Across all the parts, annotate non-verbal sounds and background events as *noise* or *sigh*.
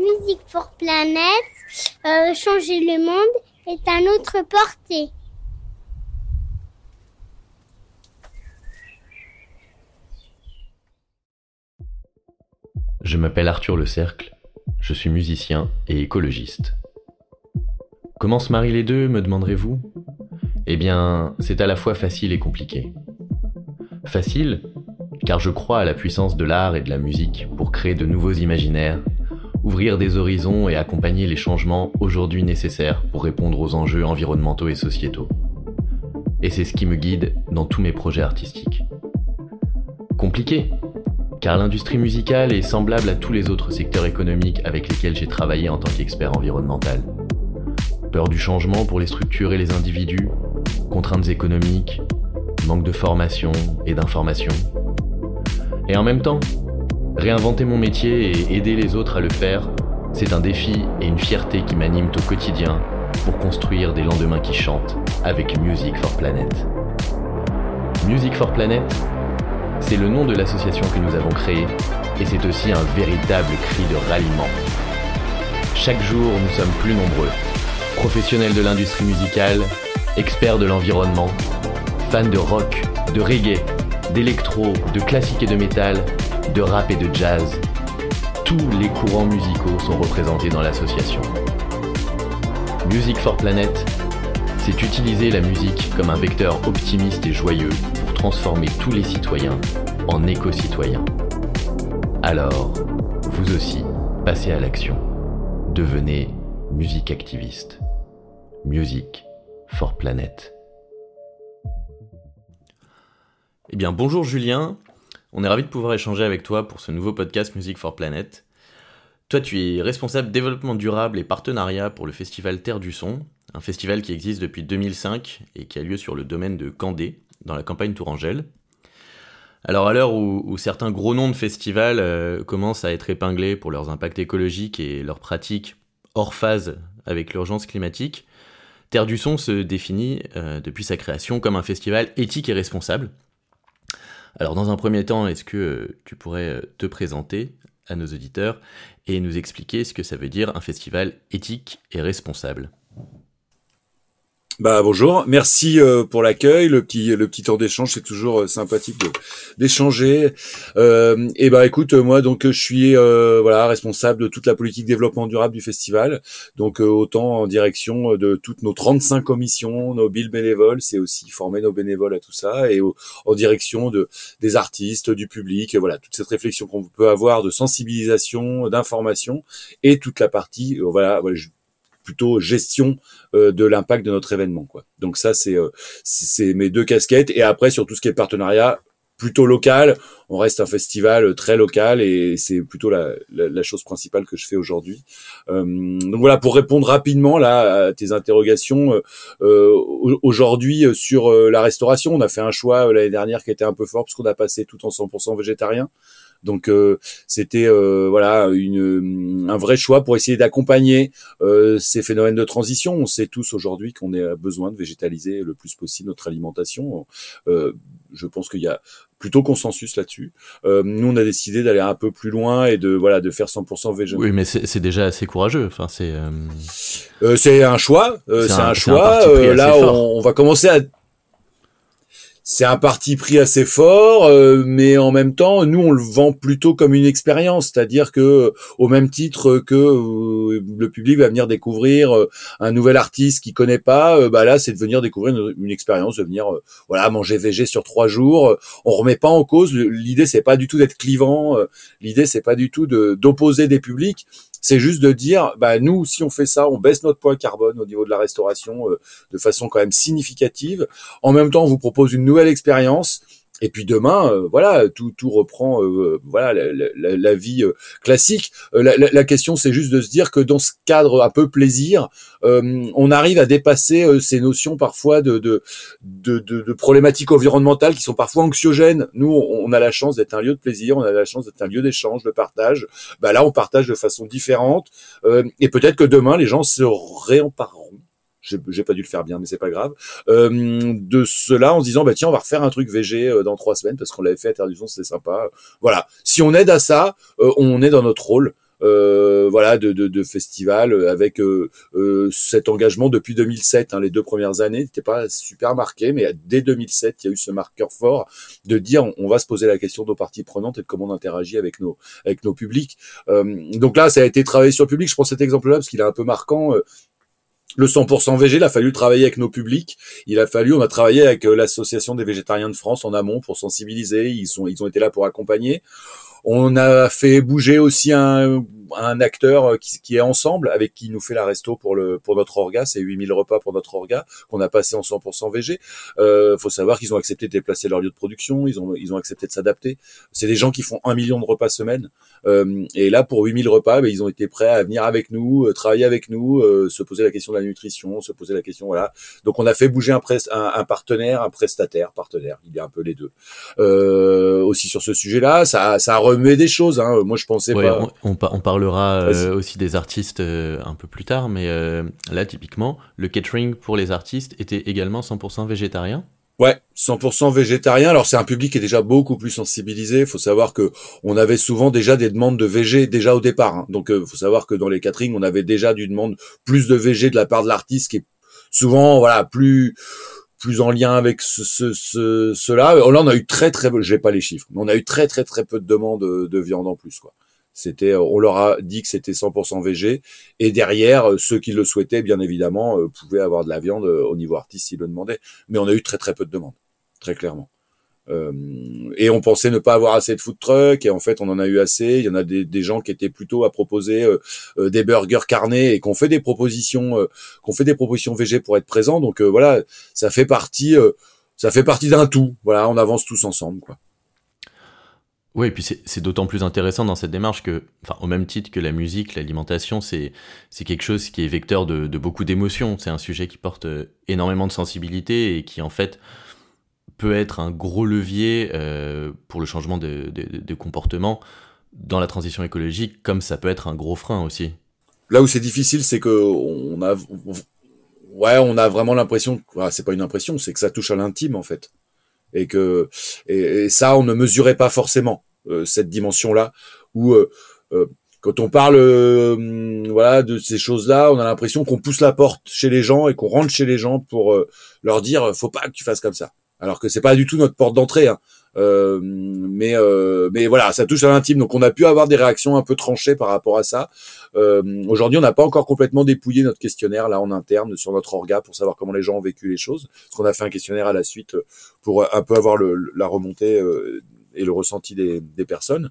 Music for Planet, euh, changer le monde est à notre portée. Je m'appelle Arthur Le Cercle, je suis musicien et écologiste. Comment se marient les deux, me demanderez-vous? Eh bien, c'est à la fois facile et compliqué. Facile, car je crois à la puissance de l'art et de la musique pour créer de nouveaux imaginaires, ouvrir des horizons et accompagner les changements aujourd'hui nécessaires pour répondre aux enjeux environnementaux et sociétaux. Et c'est ce qui me guide dans tous mes projets artistiques. Compliqué, car l'industrie musicale est semblable à tous les autres secteurs économiques avec lesquels j'ai travaillé en tant qu'expert environnemental. Peur du changement pour les structures et les individus, contraintes économiques, manque de formation et d'information. Et en même temps, réinventer mon métier et aider les autres à le faire, c'est un défi et une fierté qui m'animent au quotidien pour construire des lendemains qui chantent avec Music for Planet. Music for Planet, c'est le nom de l'association que nous avons créée et c'est aussi un véritable cri de ralliement. Chaque jour, nous sommes plus nombreux. Professionnels de l'industrie musicale, experts de l'environnement, fans de rock, de reggae, d'électro, de classique et de métal, de rap et de jazz. Tous les courants musicaux sont représentés dans l'association. Music for Planet, c'est utiliser la musique comme un vecteur optimiste et joyeux transformer tous les citoyens en éco-citoyens. Alors, vous aussi, passez à l'action. Devenez musique activiste. Music for Planet. Eh bien, bonjour Julien. On est ravi de pouvoir échanger avec toi pour ce nouveau podcast Music for Planet. Toi, tu es responsable développement durable et partenariat pour le festival Terre du Son, un festival qui existe depuis 2005 et qui a lieu sur le domaine de Candé, dans la campagne Tourangelle. Alors à l'heure où, certains gros noms de festivals euh, commencent à être épinglés pour leurs impacts écologiques et leurs pratiques hors phase avec l'urgence climatique, Terre du Son se définit euh, depuis sa création comme un festival éthique et responsable. Alors dans un premier temps, est-ce que euh, tu pourrais te présenter à nos auditeurs et nous expliquer ce que ça veut dire un festival éthique et responsable? Bah bonjour, merci euh, pour l'accueil, le petit le petit temps d'échange, c'est toujours euh, sympathique d'échanger. Euh, et bah écoute, moi donc je suis euh, voilà responsable de toute la politique développement durable du festival, donc autant en direction de toutes nos 35 commissions, nos billes bénévoles, c'est aussi former nos bénévoles à tout ça, et en direction de des artistes, du public, voilà toute cette réflexion qu'on peut avoir de sensibilisation, d'information, et toute la partie voilà, voilà plutôt gestion euh, de l'impact de notre événement quoi. Donc ça c'est euh, c'est mes deux casquettes et après sur tout ce qui est partenariat plutôt local, on reste un festival très local et c'est plutôt la, la, chose principale que je fais aujourd'hui. Euh, donc voilà, pour répondre rapidement là à tes interrogations, euh, aujourd'hui sur la restauration, on a fait un choix l'année dernière qui était un peu fort parce qu'on a passé tout en 100% végétarien. Donc euh, c'était euh, voilà une, un vrai choix pour essayer d'accompagner euh, ces phénomènes de transition. On sait tous aujourd'hui qu'on a besoin de végétaliser le plus possible notre alimentation. je pense qu'il y a plutôt consensus là-dessus. nous, on a décidé d'aller un peu plus loin et de voilà de faire 100% végétal. Oui, mais c'est déjà assez courageux. Enfin, c'est c'est un choix. c'est un, choix. là, on, on, va commencer à c'est un parti pris assez fort, euh, mais en même temps, nous on le vend plutôt comme une expérience, c'est-à-dire que au même titre que euh, le public va venir découvrir euh, un nouvel artiste qu'il connaît pas, bah là c'est de venir découvrir une, expérience, de venir voilà manger VG sur trois jours. On remet pas en cause. L'idée c'est pas du tout d'être clivant. L'idée c'est pas du tout d'opposer des publics c'est juste de dire, bah nous, si on fait ça, on baisse notre poids carbone au niveau de la restauration euh, de façon quand même significative. En même temps, on vous propose une nouvelle expérience et puis demain, euh, voilà, tout, tout reprend, euh, voilà, la, vie euh, classique. La, question, c'est juste de se dire que dans ce cadre un peu plaisir, on arrive à dépasser ces notions parfois de, de, de, de, problématiques environnementales qui sont parfois anxiogènes. Nous, on, a la chance d'être un lieu de plaisir, on a la chance d'être un lieu d'échange, de partage. Bah là, on partage de façon différente, et peut-être que demain, les gens se réempareront j'ai pas dû le faire bien, mais c'est pas grave. Euh, de cela, en se disant, bah tiens, on va refaire un truc VG euh, dans trois semaines parce qu'on l'avait fait à Terre du Son, c'était sympa. Voilà. Si on aide à ça, euh, on est dans notre rôle. euh, voilà, de, de, de festival avec euh, euh, cet engagement depuis 2007. Hein, les deux premières années n'étaient pas super marquées, mais dès 2007, il y a eu ce marqueur fort de dire on, va se poser la question de nos parties prenantes et de comment on interagit avec nos avec nos publics. donc là, ça a été travaillé sur le public. Je prends cet exemple-là parce qu'il est un peu marquant le 100% VG, il a fallu travailler avec nos publics. Il a fallu, on a travaillé avec l'association des végétariens de France en amont pour sensibiliser. Ils sont, ils ont été là pour accompagner. On a fait bouger aussi un, un acteur euh, qui, qui, est ensemble, avec qui nous fait la resto pour le pour notre orga, c'est 8000 repas pour notre orga qu'on a passé en 100% VG. Euh, faut savoir qu'ils ont accepté de déplacer leur lieu de production, ils ont ils ont accepté de s'adapter. C'est des gens qui font un million de repas semaine, euh, et là pour 8000 repas, ben, ils ont été prêts à venir avec nous, euh, travailler avec nous, euh, se poser la question de la nutrition, se poser la question voilà. Donc on a fait bouger un, un, un partenaire, un prestataire, partenaire, il y a un peu les deux. Euh, aussi sur ce sujet-là, ça ça remet des choses. Hein. Moi je pensais pas. On, on, on parlera euh, aussi des artistes euh, un peu plus tard, mais euh, là, typiquement, le catering pour les artistes était également 100% végétarien. Ouais, 100% végétarien. Alors c'est un public qui est déjà beaucoup plus sensibilisé. Il faut savoir que on avait souvent déjà des demandes de VG déjà au départ. Hein. Donc il faut savoir que dans les caterings, on avait déjà du demande plus de VG de la part de l'artiste qui est souvent voilà plus plus en lien avec ce, ce, ce cela. Là, on a eu très très, j'ai pas les chiffres, mais on a eu très très très peu de demandes de viande en plus quoi. C'était, on leur a dit que c'était 100% VG, et derrière, euh, ceux qui le souhaitaient, bien évidemment, euh, pouvaient avoir de la viande euh, au niveau artiste s'ils le demandaient. Mais on a eu très très peu de demandes, très clairement. et on pensait ne pas avoir assez de food truck, et en fait, on en a eu assez. Il y en a des, gens qui étaient plutôt à proposer des burgers carnés et qu'on fait des propositions, qu'on fait des propositions VG pour être présents. Donc voilà, ça fait partie, ça fait partie d'un tout. Voilà, on avance tous ensemble, quoi. Oui, et puis c'est d'autant plus intéressant dans cette démarche que, enfin, au même titre que la musique, l'alimentation, c'est quelque chose qui est vecteur de, beaucoup d'émotions. C'est un sujet qui porte euh, énormément de sensibilité et qui, en fait, peut être un gros levier euh, pour le changement de, de, comportement dans la transition écologique, comme ça peut être un gros frein aussi. Là où c'est difficile, c'est que on a, ouais, on a vraiment l'impression, c'est pas une impression, c'est que ça touche à l'intime en fait et que et, ça on ne mesurait pas forcément euh, cette dimension là où euh, euh, quand on parle voilà de ces choses-là, on a l'impression qu'on pousse la porte chez les gens et qu'on rentre chez les gens pour leur dire faut pas que tu fasses comme ça. Alors que c'est pas du tout notre porte d'entrée. Hein. Euh, mais euh, mais voilà, ça touche à l'intime. Donc on a pu avoir des réactions un peu tranchées par rapport à ça. Euh, Aujourd'hui, on n'a pas encore complètement dépouillé notre questionnaire là en interne sur notre orga pour savoir comment les gens ont vécu les choses. Parce qu'on a fait un questionnaire à la suite pour un peu avoir le, la remontée euh, et le ressenti des, des personnes.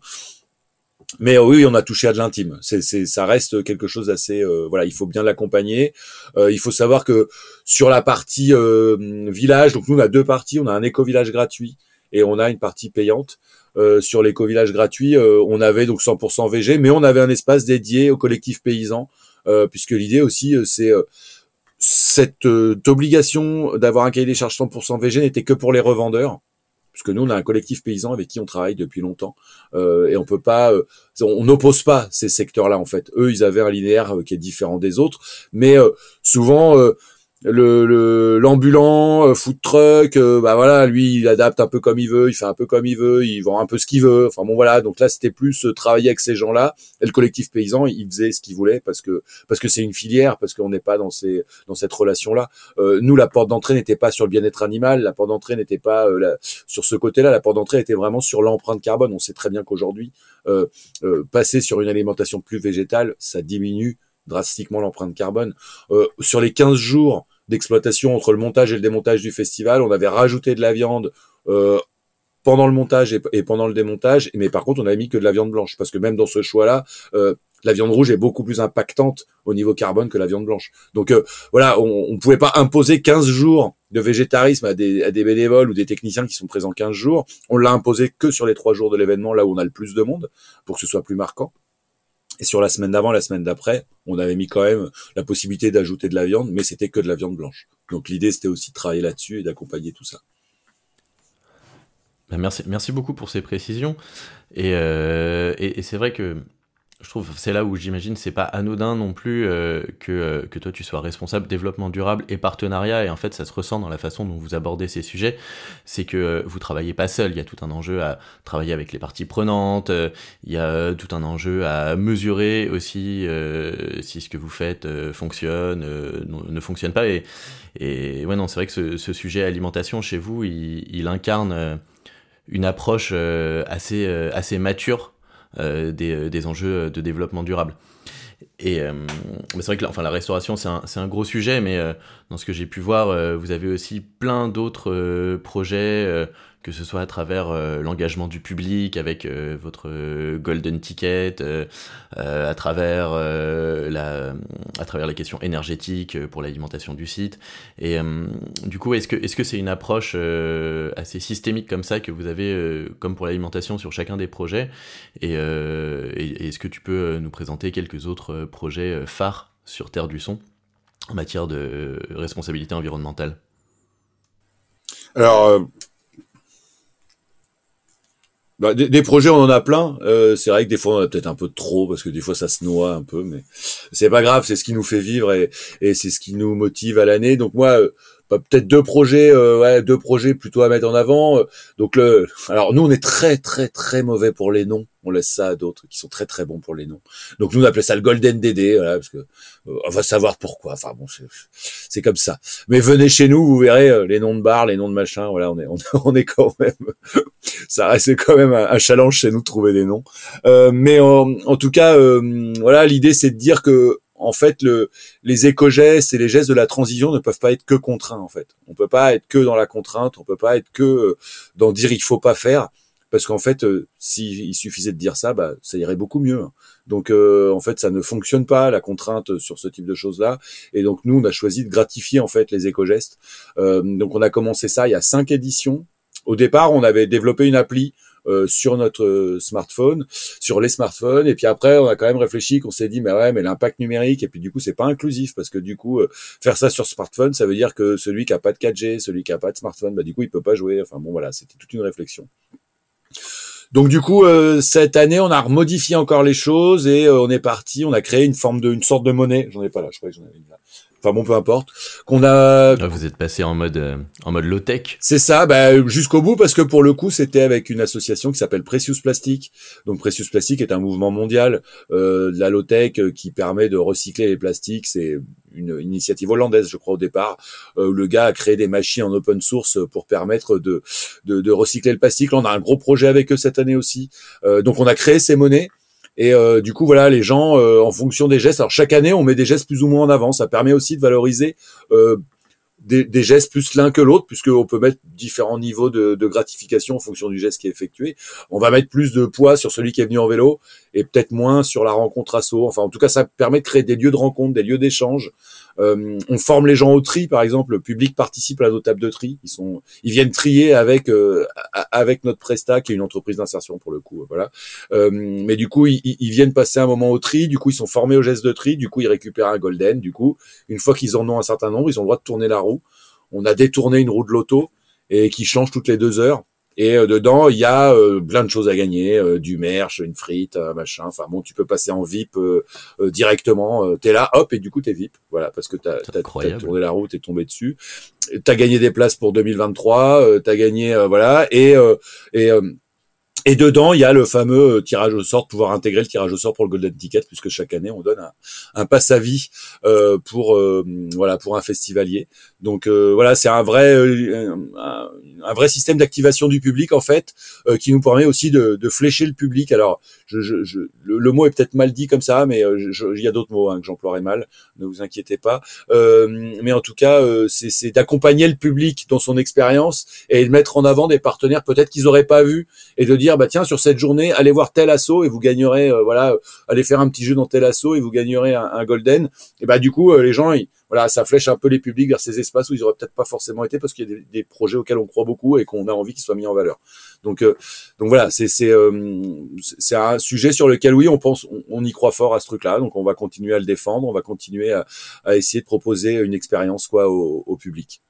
Mais oui, on a touché à de l'intime. Ça reste quelque chose d'assez. Euh, voilà, il faut bien l'accompagner. Euh, il faut savoir que sur la partie euh, village, donc nous on a deux parties. On a un éco-village gratuit et on a une partie payante. Euh, sur l'éco-village gratuit, euh, on avait donc 100% VG, mais on avait un espace dédié au collectif paysan, euh, puisque l'idée aussi, c'est cette obligation d'avoir un cahier des charges 100% VG n'était que pour les revendeurs, puisque nous on a un collectif paysan avec qui on travaille depuis longtemps et on peut pas, on n'oppose pas ces secteurs-là en fait. Eux ils avaient un linéaire qui est différent des autres, mais souvent le l'ambulant euh, food truck euh, bah voilà lui il adapte un peu comme il veut il fait un peu comme il veut il vend un peu ce qu'il veut. Enfin bon voilà donc là c'était plus euh, travailler avec ces gens là et le collectif paysan il faisait ce qu'il voulait parce que parce que c'est une filière parce qu'on n'est pas dans ces dans cette relation là nous la porte d'entrée n'était pas sur le bien-être animal la porte d'entrée n'était pas sur ce côté là la porte d'entrée était vraiment sur l'empreinte carbone. On sait très bien qu'aujourd'hui passer sur une alimentation plus végétale ça diminue drastiquement l'empreinte carbone. Euh, sur les 15 jours d'exploitation entre le montage et le démontage du festival, on avait rajouté de la viande euh, pendant le montage et, pendant le démontage, mais par contre on avait mis que de la viande blanche, parce que même dans ce choix-là, euh, la viande rouge est beaucoup plus impactante au niveau carbone que la viande blanche. Donc voilà, on ne pouvait pas imposer 15 jours de végétarisme à des, à des bénévoles ou des techniciens qui sont présents 15 jours. On l'a imposé que sur les trois jours de l'événement, là où on a le plus de monde, pour que ce soit plus marquant. Et sur la semaine d'avant, la semaine d'après, on avait mis quand même la possibilité d'ajouter de la viande, mais c'était que de la viande blanche. Donc l'idée, c'était aussi de travailler là-dessus et d'accompagner tout ça. Ben, merci, beaucoup pour ces précisions. Et, euh, et, c'est vrai que je trouve c'est là où j'imagine c'est pas anodin non plus euh, que, euh, que toi tu sois responsable développement durable et partenariat et en fait ça se ressent dans la façon dont vous abordez ces sujets. C'est que euh, vous travaillez pas seul. Il y a tout un enjeu à travailler avec les parties prenantes il y a tout un enjeu à mesurer aussi si ce que vous faites fonctionne ne fonctionne pas. Et, et ouais non c'est vrai que ce, ce, sujet alimentation chez vous il, il incarne une approche assez assez mature euh, des, euh, des, enjeux de développement durable. Et euh, c'est vrai que la, enfin, la restauration, c'est un, un, gros sujet, mais dans ce que j'ai pu voir, vous avez aussi plein d'autres projets que ce soit à travers euh, l'engagement du public avec euh, votre euh, golden ticket, à travers la, à travers les questions énergétiques pour l'alimentation du site. Et du coup, est-ce que est-ce que c'est une approche assez systémique comme ça que vous avez, comme pour l'alimentation, sur chacun des projets? Et, et est-ce que tu peux nous présenter quelques autres projets phares sur Terre du Son en matière de responsabilité environnementale? Alors, bah, des, projets, on en a plein. Euh, c'est vrai que des fois, on en a peut-être un peu trop parce que des fois, ça se noie un peu, mais c'est pas grave. C'est ce qui nous fait vivre et, et c'est ce qui nous motive à l'année. Donc moi, euh, peut-être deux projets, euh, deux projets plutôt à mettre en avant. Donc le, alors nous on est très très très mauvais pour les noms. On laisse ça à d'autres qui sont très très bons pour les noms. Donc nous on appelait ça le Golden DD, parce que euh, on va savoir pourquoi. Enfin bon, c'est comme ça. Mais venez chez nous, vous verrez euh, les noms de bar, les noms de machin. Voilà, on est *laughs* on, est quand même, ça reste quand même un, challenge chez nous de trouver des noms. mais en, en, tout cas, voilà, l'idée c'est de dire que en fait, le, les éco-gestes et les gestes de la transition ne peuvent pas être que contraints. En fait, on peut pas être que dans la contrainte, on peut pas être que euh, dans dire il faut pas faire, parce qu'en fait, euh, s'il suffisait de dire ça, bah, ça irait beaucoup mieux. Donc, euh, en fait, ça ne fonctionne pas la contrainte sur ce type de choses-là. Et donc, nous, on a choisi de gratifier en fait les éco-gestes. donc, on a commencé ça il y a cinq éditions. Au départ, on avait développé une appli euh, sur notre euh, smartphone, sur les smartphones. Et puis après, on a quand même réfléchi qu'on s'est dit, mais ouais, mais l'impact numérique. Et puis du coup, c'est pas inclusif parce que du coup, euh, faire ça sur smartphone, ça veut dire que celui qui a pas de 4G, celui qui a pas de smartphone, bah du coup, il peut pas jouer. Enfin bon, voilà, c'était toute une réflexion. Donc du coup, cette année, on a remodifié encore les choses et on est parti. On a créé une forme de, une sorte de monnaie. J'en ai pas là. Je crois que j'en avais une là enfin bon peu importe. Qu'on a vous êtes passé en mode euh, en mode low tech c'est ça bah, jusqu'au bout parce que pour le coup c'était avec une association qui s'appelle Precious Plastic. Donc Precious Plastic est un mouvement mondial euh, de la low tech euh, qui permet de recycler les plastiques. C'est une initiative hollandaise je crois au départ. Euh, le gars a créé des machines en open source pour permettre de, de, de recycler le plastique. Là on a un gros projet avec eux cette année aussi. Donc on a créé ces monnaies et euh, du coup, voilà, les gens, euh, en fonction des gestes, alors chaque année, on met des gestes plus ou moins en avant. Ça permet aussi de valoriser euh, des, gestes plus l'un que l'autre, puisqu'on peut mettre différents niveaux de, de, gratification en fonction du geste qui est effectué. On va mettre plus de poids sur celui qui est venu en vélo et peut-être moins sur la rencontre assaut. Enfin, en tout cas, ça permet de créer des lieux de rencontre, des lieux d'échange euh, on forme les gens au tri, par exemple. Le public participe à nos tables de tri. Ils sont, ils viennent trier avec euh, avec notre Presta, qui est une entreprise d'insertion pour le coup. Voilà. Euh, mais du coup, ils, ils, viennent passer un moment au tri. Du coup, ils sont formés au geste de tri. Du coup, ils récupèrent un golden. Du coup, une fois qu'ils en ont un certain nombre, ils ont le droit de tourner la roue. On a détourné une roue de loto et qui change toutes les deux heures. Et euh, dedans, il y a euh, plein de choses à gagner, euh, du merch, une frite, machin. Enfin bon, tu peux passer en VIP directement. t'es là, hop, et du coup t'es VIP. Voilà, parce que t'as as, tourné la route et tombé dessus. T'as gagné des places pour 2023. t'as gagné, voilà, et et et dedans, il y a le fameux tirage au sort, pouvoir intégrer le tirage au sort pour le Golden Ticket, puisque chaque année on donne un, un pass à vie euh, pour euh, voilà pour un festivalier. Donc euh, voilà, c'est un vrai un, un, vrai système d'activation du public en fait, qui nous permet aussi de, de, flécher le public. Alors, je, je, je le, mot est peut-être mal dit comme ça, mais il y a d'autres mots hein, que j'emploierai mal. Ne vous inquiétez pas. mais en tout cas, c'est d'accompagner le public dans son expérience et de mettre en avant des partenaires peut-être qu'ils auraient pas vu et de dire bah tiens sur cette journée allez voir tel assaut et vous gagnerez euh, voilà allez faire un petit jeu dans tel assaut et vous gagnerez un, golden et bah du coup euh, les gens voilà ça flèche un peu les publics vers ces espaces où ils auraient peut-être pas forcément été parce qu'il y a des, projets auxquels on croit beaucoup et qu'on a envie qu'ils soient mis en valeur. Donc euh, donc voilà c'est c'est c'est un sujet sur lequel oui on pense on, y croit fort à ce truc là donc on va continuer à le défendre on va continuer à, à essayer de proposer une expérience quoi au, au public.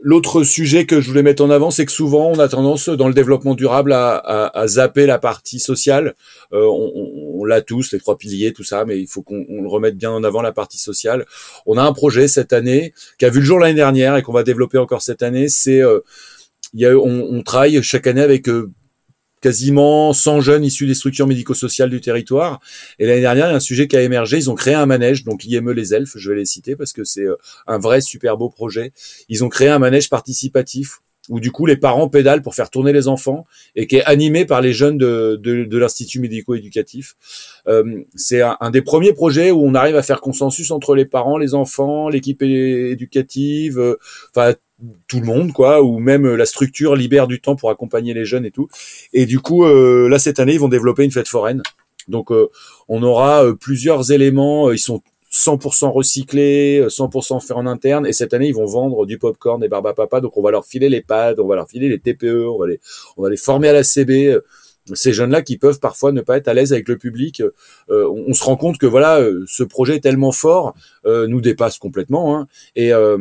L'autre sujet que je voulais mettre en avant, c'est que souvent on a tendance dans le développement durable à, à, à zapper la partie sociale. Euh, on, on, l'a tous, les trois piliers, tout ça, mais il faut qu'on le remette bien en avant la partie sociale. On a un projet cette année qui a vu le jour l'année dernière et qu'on va développer encore cette année. C'est a, on, on, travaille chaque année avec quasiment 100 jeunes issus des structures médico-sociales du territoire. Et l'année dernière, il y a un sujet qui a émergé. Ils ont créé un manège, donc l'IME Les Elfes, je vais les citer parce que c'est un vrai super beau projet. Ils ont créé un manège participatif où du coup les parents pédalent pour faire tourner les enfants et qui est animé par les jeunes de, de, de l'institut médico-éducatif. Euh, c'est un, un, des premiers projets où on arrive à faire consensus entre les parents, les enfants, l'équipe éducative, euh, enfin tout le monde quoi, ou même la structure libère du temps pour accompagner les jeunes et tout. Et du coup euh, là cette année ils vont développer une fête foraine. Donc euh, on aura euh, plusieurs éléments. Ils sont 100% recyclé, 100% fait en interne. Et cette année, ils vont vendre du popcorn et barba papa. Donc, on va leur filer les pads, on va leur filer les TPE, on va les, on va les former à la CB. Ces jeunes-là qui peuvent parfois ne pas être à l'aise avec le public, euh, on, se rend compte que voilà, ce projet est tellement fort, euh, nous dépasse complètement. Hein, et euh,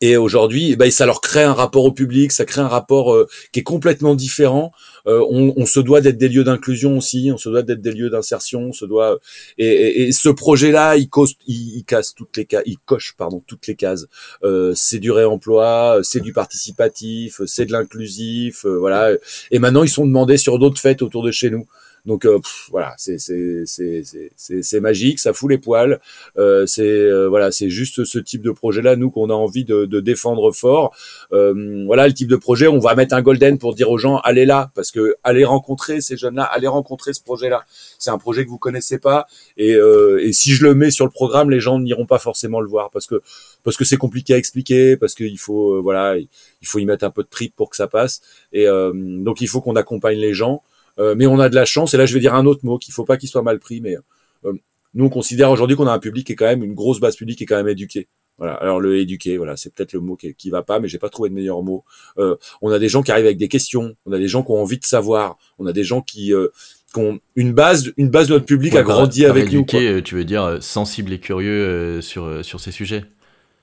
et aujourd'hui, bah, ça leur crée un rapport au public, ça crée un rapport euh, qui est complètement différent. Euh, on, on, se doit d'être des lieux d'inclusion aussi, on se doit d'être des lieux d'insertion, on se doit. Et, et, et ce projet-là, il, cause, il, il, casse toutes les cases, il coche pardon toutes les cases. Euh, c'est du réemploi, c'est du participatif, c'est de l'inclusif, euh, voilà. Et maintenant, ils sont demandés sur d'autres fêtes autour de chez nous. Donc euh, voilà, c'est c'est magique, ça fout les poils. Euh, c'est euh, voilà, c'est juste ce type de projet là, nous qu'on a envie de, de défendre fort. Euh, voilà le type de projet. On va mettre un golden pour dire aux gens allez là, parce que allez rencontrer ces jeunes là, allez rencontrer ce projet là. C'est un projet que vous connaissez pas et, euh, et si je le mets sur le programme, les gens n'iront pas forcément le voir parce que parce que c'est compliqué à expliquer, parce qu'il faut voilà, il faut y mettre un peu de trip pour que ça passe. Et donc il faut qu'on accompagne les gens. Euh, mais on a de la chance. Et là, je vais dire un autre mot qu'il faut pas qu'il soit mal pris, mais euh, nous, on considère aujourd'hui qu'on a un public qui est quand même une grosse base publique qui est quand même éduqué. Voilà. Alors le éduqué, voilà, c'est peut-être le mot qui, qui va pas, mais j'ai pas trouvé de meilleur mot. Euh, on a des gens qui arrivent avec des questions, on a des gens qui ont envie de savoir, on a des gens qui, euh, qui ont une base, une base de notre public ouais, a grandi par, avec par nous. Éduqué, quoi. tu veux dire sensible et curieux sur sur ces sujets.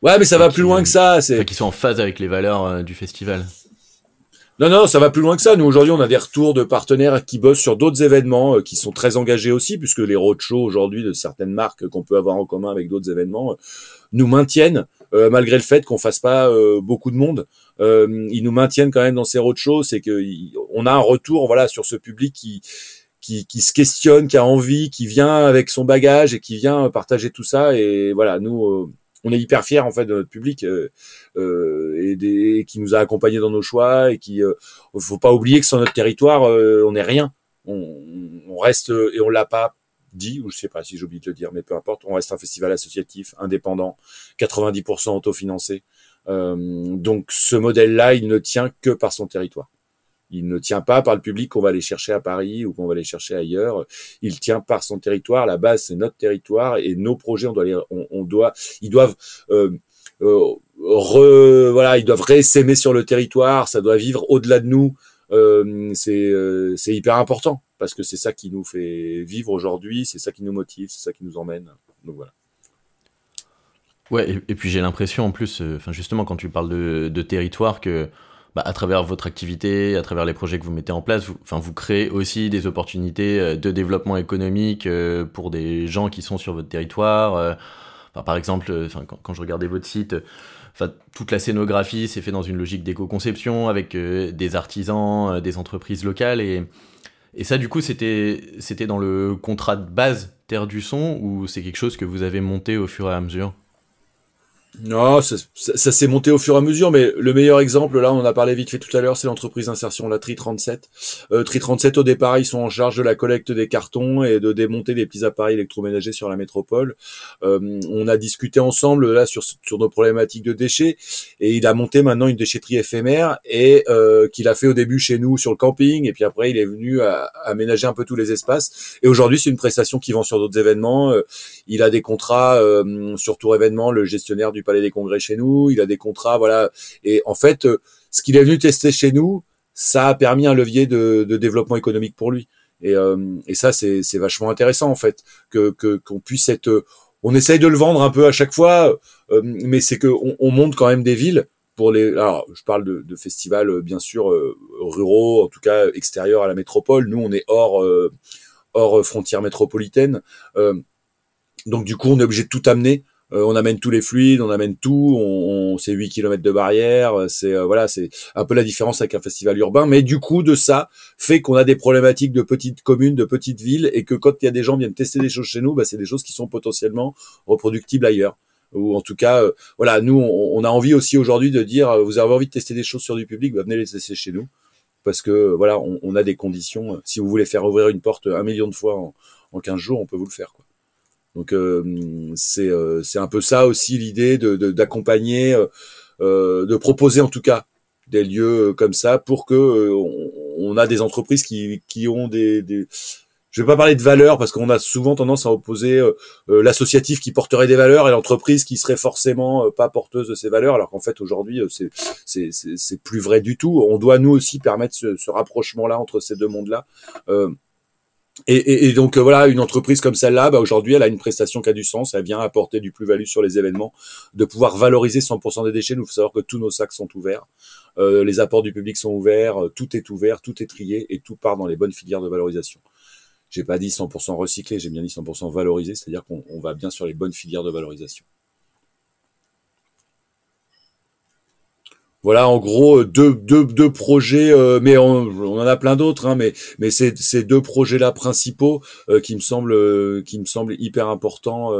Ouais, mais ça va plus loin que ça. C'est qui sont en phase avec les valeurs du festival. Non, non, ça va plus loin que ça. Nous, aujourd'hui, on a des retours de partenaires qui bossent sur d'autres événements, euh, qui sont très engagés aussi, puisque les roadshows aujourd'hui de certaines marques qu'on peut avoir en commun avec d'autres événements euh, nous maintiennent, euh, malgré le fait qu'on fasse pas euh, beaucoup de monde. Euh, ils nous maintiennent quand même dans ces roadshows. C'est que on a un retour, voilà, sur ce public qui, qui, qui se questionne, qui a envie, qui vient avec son bagage et qui vient partager tout ça. Et voilà, nous on est hyper fiers en fait de notre public euh, euh, et, des, et qui nous a accompagnés dans nos choix et qui euh, faut pas oublier que sur notre territoire on n'est rien. On, on, reste et on l'a pas dit ou je sais pas si j'ai oublié de le dire mais peu importe on reste un festival associatif indépendant 90% autofinancé. Donc ce modèle là il ne tient que par son territoire il ne tient pas par le public qu'on va aller chercher à Paris ou qu'on va aller chercher ailleurs. Il tient par son territoire. La base, c'est notre territoire et nos projets, on doit on, doit, ils doivent, euh, euh, voilà, ils doivent sur le territoire. Ça doit vivre au-delà de nous. Euh, c'est, euh, c'est hyper important parce que c'est ça qui nous fait vivre aujourd'hui. C'est ça qui nous motive. C'est ça qui nous emmène. Donc voilà. Ouais, et, puis j'ai l'impression en plus, enfin justement quand tu parles de territoire que bah, à travers votre activité, à travers les projets que vous mettez en place, vous, enfin, vous créez aussi des opportunités euh, de développement économique euh, pour des gens qui sont sur votre territoire. Euh, enfin, par exemple, quand, je regardais votre site, toute la scénographie s'est fait dans une logique d'éco-conception avec des artisans, des entreprises locales et et ça, du coup, c'était dans le contrat de base Terre du Son ou c'est quelque chose que vous avez monté au fur et à mesure? Non, ça, ça, ça s'est monté au fur et à mesure, mais le meilleur exemple, là, on en a parlé vite fait tout à l'heure, c'est l'entreprise d'insertion, la Tri 37. Euh, Tri 37, au départ, ils sont en charge de la collecte des cartons et de démonter des petits appareils électroménagers sur la métropole. Euh, on a discuté ensemble là sur, sur nos problématiques de déchets, et il a monté maintenant une déchetterie éphémère et euh, qu'il a fait au début chez nous sur le camping, et puis après il est venu aménager un peu tous les espaces. Et aujourd'hui, c'est une prestation qui vend sur d'autres événements. Euh, il a des contrats euh, sur Tour événement, le gestionnaire du Palais des Congrès chez nous, il a des contrats, voilà. Et en fait, ce qu'il est venu tester chez nous, ça a permis un levier de, développement économique pour lui. Et, euh, ça, c'est vachement intéressant en fait, que qu'on puisse être. On essaye de le vendre un peu à chaque fois, euh, mais c'est que on, on, monte quand même des villes pour les. Alors, je parle de, festivals bien sûr euh, ruraux, en tout cas extérieurs à la métropole. Nous, on est hors hors frontières métropolitaines. donc du coup, on est obligé de tout amener. On amène tous les fluides, on amène tout. On, c'est 8 km de barrière. C'est voilà, c'est un peu la différence avec un festival urbain. Mais du coup, de ça fait qu'on a des problématiques de petites communes, de petites villes, et que quand il y a des gens qui viennent tester des choses chez nous, bah, c'est des choses qui sont potentiellement reproductibles ailleurs ou en tout cas, euh, voilà, nous, on, a envie aussi aujourd'hui de dire, euh, vous avez envie de tester des choses sur du public, bah, venez les tester chez nous, parce que voilà, on, a des conditions. Si vous voulez faire ouvrir une porte un million de fois en, en 15 jours, on peut vous le faire. Quoi. Donc euh, c'est c'est un peu ça aussi l'idée de d'accompagner, de proposer en tout cas des lieux comme ça pour que on, a des entreprises qui qui ont des, des je vais pas parler de valeurs parce qu'on a souvent tendance à opposer euh, euh, l'associatif qui porterait des valeurs et l'entreprise qui serait forcément euh, pas porteuse de ces valeurs, alors qu'en fait aujourd'hui c'est c'est c'est plus vrai du tout. On doit nous aussi permettre ce, ce rapprochement-là entre ces deux mondes-là. Et, donc voilà, une entreprise comme celle-là, bah, aujourd'hui, elle a une prestation qui a du sens, elle vient apporter du plus-value sur les événements, de pouvoir valoriser 100% des déchets. Nous, faut savoir que tous nos sacs sont ouverts, euh, les apports du public sont ouverts, tout est ouvert, tout est trié et tout part dans les bonnes filières de valorisation j'ai pas dit 100% recyclé, j'ai bien dit 100% valorisé, c'est-à-dire qu'on va bien sur les bonnes filières de valorisation. Voilà, en gros, deux, deux, deux projets, euh, mais on, en a plein d'autres, hein, mais, mais c'est ces deux projets-là principaux euh, qui me semblent, euh, qui me semblent hyper importants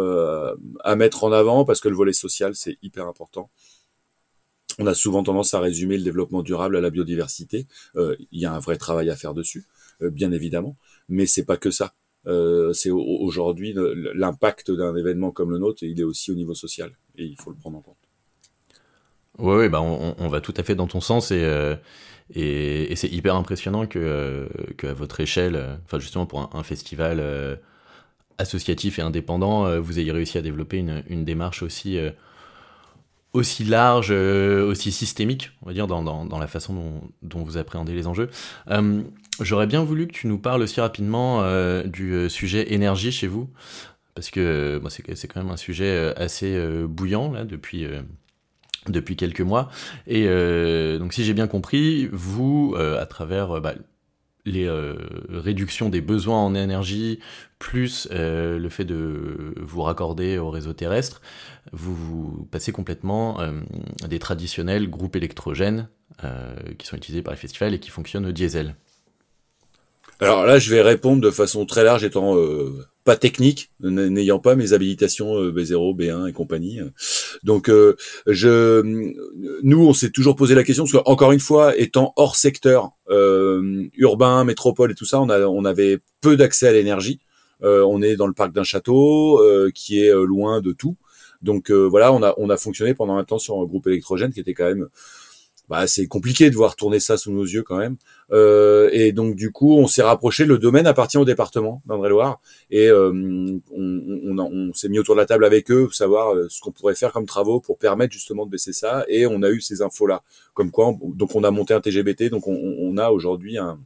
à mettre en avant parce que le volet social c'est hyper important. On a souvent tendance à résumer le développement durable à la biodiversité. Il y a un vrai travail à faire dessus, bien évidemment mais c'est pas que ça. Euh, c'est aujourd'hui l'impact d'un événement comme le nôtre, il est aussi au niveau social et il faut le prendre en compte. Oui, ouais, bah on, va tout à fait dans ton sens et, euh, c'est hyper impressionnant que, euh, à votre échelle, enfin justement pour un, festival associatif et indépendant, vous ayez réussi à développer une, démarche aussi large, euh, aussi systémique, on va dire, dans, la façon dont, vous appréhendez les enjeux. Euh, J'aurais bien voulu que tu nous parles aussi rapidement euh, du euh, sujet énergie chez vous, parce que c'est quand même un sujet assez bouillant là depuis depuis quelques mois. Et donc, si j'ai bien compris, vous, à travers bah, les euh, réductions des besoins en énergie, plus euh, le fait de vous raccorder au réseau terrestre, vous, vous passez complètement euh, des traditionnels groupes électrogènes qui sont utilisés par les festivals et qui fonctionnent au diesel. Alors là, je vais répondre de façon très large, étant pas technique, n'ayant pas mes habilitations B0, B1 et compagnie. Donc, je, nous, on s'est toujours posé la question parce que, encore une fois, étant hors secteur euh, urbain, métropole et tout ça, on, a, on avait peu d'accès à l'énergie. Euh, on est dans le parc d'un château euh, qui est loin de tout. Donc voilà, on a, on a fonctionné pendant un temps sur un groupe électrogène qui était quand même bah, c'est compliqué de voir tourner ça sous nos yeux quand même. Euh, et donc du coup, on s'est rapproché. Le domaine appartient au département d'André-Loire et euh, on, on, on s'est mis autour de la table avec eux pour savoir euh, ce qu'on pourrait faire comme travaux pour permettre justement de baisser ça. Et on a eu ces infos là, comme quoi. donc on a monté un TGBT. Donc on, a aujourd'hui un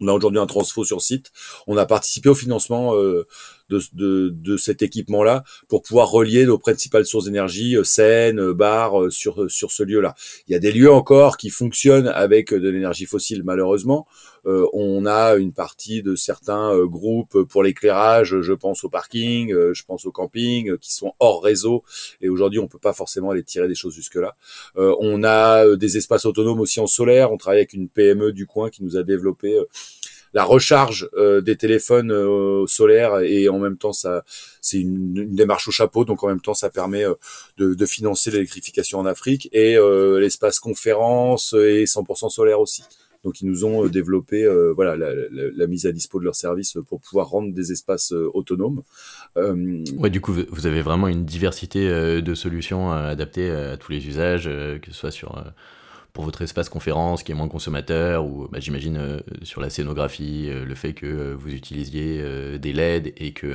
on a aujourd'hui un transfo sur site. On a participé au financement euh, de, de, de, cet équipement-là pour pouvoir relier nos principales sources d'énergie, euh, Seine, euh, Bar, euh, sur, sur ce lieu-là. Il y a des lieux encore qui fonctionnent avec de l'énergie fossile, malheureusement. Euh, on a une partie de certains groupes pour l'éclairage, je pense au parking, je pense au camping, qui sont hors réseau. Et aujourd'hui, on peut pas forcément aller tirer des choses jusque-là. on a des espaces autonomes aussi en solaire. On travaille avec une PME du coin qui nous a développé la recharge des téléphones solaires et en même temps ça c'est une, démarche au chapeau donc en même temps ça permet de, de financer l'électrification en Afrique et l'espace conférence est 100% solaire aussi donc ils nous ont euh, développé euh, voilà la, mise à dispo de leurs services pour pouvoir rendre des espaces euh, autonomes. Ouais, du coup vous avez vraiment une diversité de solutions adaptées à tous les usages, que ce soit sur pour votre espace conférence qui est moins consommateur ou bah, j'imagine euh, sur la scénographie euh, le fait que euh, vous utilisiez des LED et que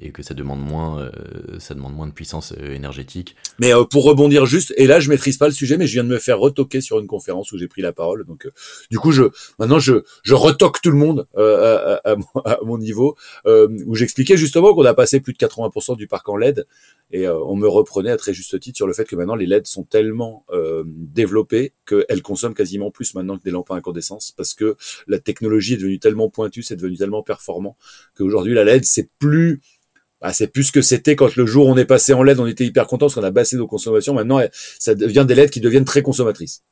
et que ça demande moins ça demande moins de puissance énergétique. Mais pour rebondir juste et là je maîtrise pas le sujet mais je viens de me faire retoquer sur une conférence où j'ai pris la parole donc du coup je maintenant je je retoque tout le monde à, à, mon niveau où j'expliquais justement qu'on a passé plus de 80% du parc en LED Et on me reprenait à très juste titre sur le fait que maintenant les LED sont tellement développées qu'elles consomment quasiment plus maintenant que des lampes à incandescence parce que la technologie est devenue tellement pointue, c'est devenu tellement performant qu'aujourd'hui la LED c'est plus bah, c'est plus ce que c'était quand le jour on est passé en LED, on était hyper content parce qu'on a baissé nos consommations. Maintenant, ça devient des LED qui deviennent très consommatrices.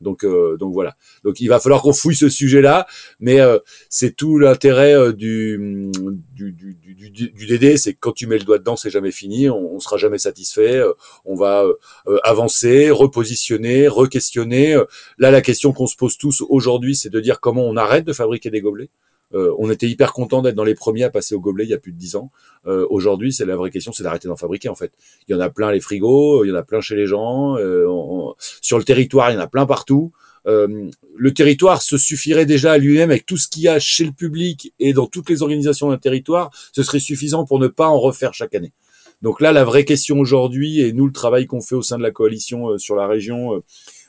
Donc, euh, donc voilà. Donc il va falloir qu'on fouille ce sujet-là, mais euh, c'est tout l'intérêt euh, du, du, du, du, DD, c'est que quand tu mets le doigt dedans, c'est jamais fini, on, on sera jamais satisfait, on va avancer, repositionner, re-questionner. Là, la question qu'on se pose tous aujourd'hui, c'est de dire comment on arrête de fabriquer des gobelets. Euh, on était hyper content d'être dans les premiers à passer au gobelet il y a plus de dix ans. Euh, aujourd'hui, c'est la vraie question, c'est d'arrêter d'en fabriquer en fait. Il y en a plein les frigos, il y en a plein chez les gens. Euh, sur le territoire, il y en a plein partout. Le territoire se suffirait déjà à lui-même avec tout ce qu'il y a chez le public et dans toutes les organisations d'un territoire, ce serait suffisant pour ne pas en refaire chaque année. Donc là, la vraie question aujourd'hui, et nous, le travail qu'on fait au sein de la coalition sur la région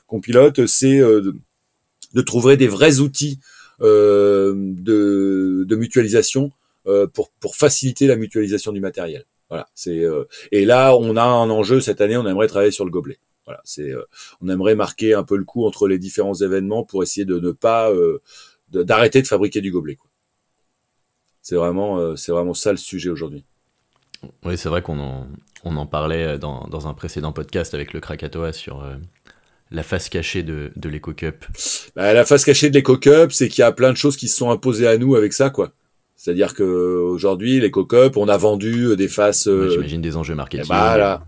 qu'on pilote, c'est de trouver des vrais outils euh, de, mutualisation euh, pour, pour faciliter la mutualisation du matériel. Voilà, c'est euh, et là on a un enjeu cette année, on aimerait travailler sur le gobelet. Voilà, c'est on aimerait marquer un peu le coup entre les différents événements pour essayer de ne pas d'arrêter de, fabriquer du gobelet. C'est vraiment c'est vraiment ça le sujet aujourd'hui. Oui, c'est vrai qu'on en, on en parlait dans, dans, un précédent podcast avec le Krakatoa sur la face cachée de, de l'EcoCup bah, La face cachée de l'EcoCup, c'est qu'il y a plein de choses qui se sont imposées à nous avec ça, quoi. C'est-à-dire que aujourd'hui, l'EcoCup, on a vendu euh, des faces. Euh, j'imagine des enjeux marketing. Voilà.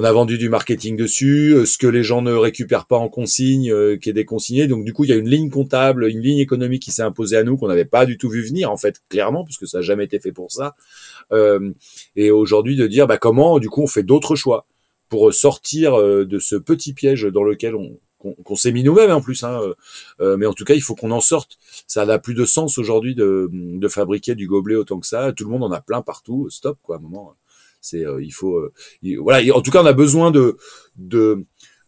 On a vendu du marketing dessus, euh, ce que les gens ne récupèrent pas en consigne, qui est déconsigné. Donc du coup, il y a une ligne comptable, une ligne économique qui s'est imposée à nous qu'on n'avait pas du tout vu venir en fait, clairement, puisque ça n'a jamais été fait pour ça. Euh, et aujourd'hui, de dire bah comment, du coup, on fait d'autres choix pour sortir euh, de ce petit piège dans lequel on qu'on s'est mis nous-mêmes en plus, hein, euh, euh, mais en tout cas il faut qu'on en sorte. Ça n'a plus de sens aujourd'hui de, de fabriquer du gobelet autant que ça. Tout le monde en a plein partout. Stop quoi, à un moment. C'est il faut voilà. En tout cas on a besoin de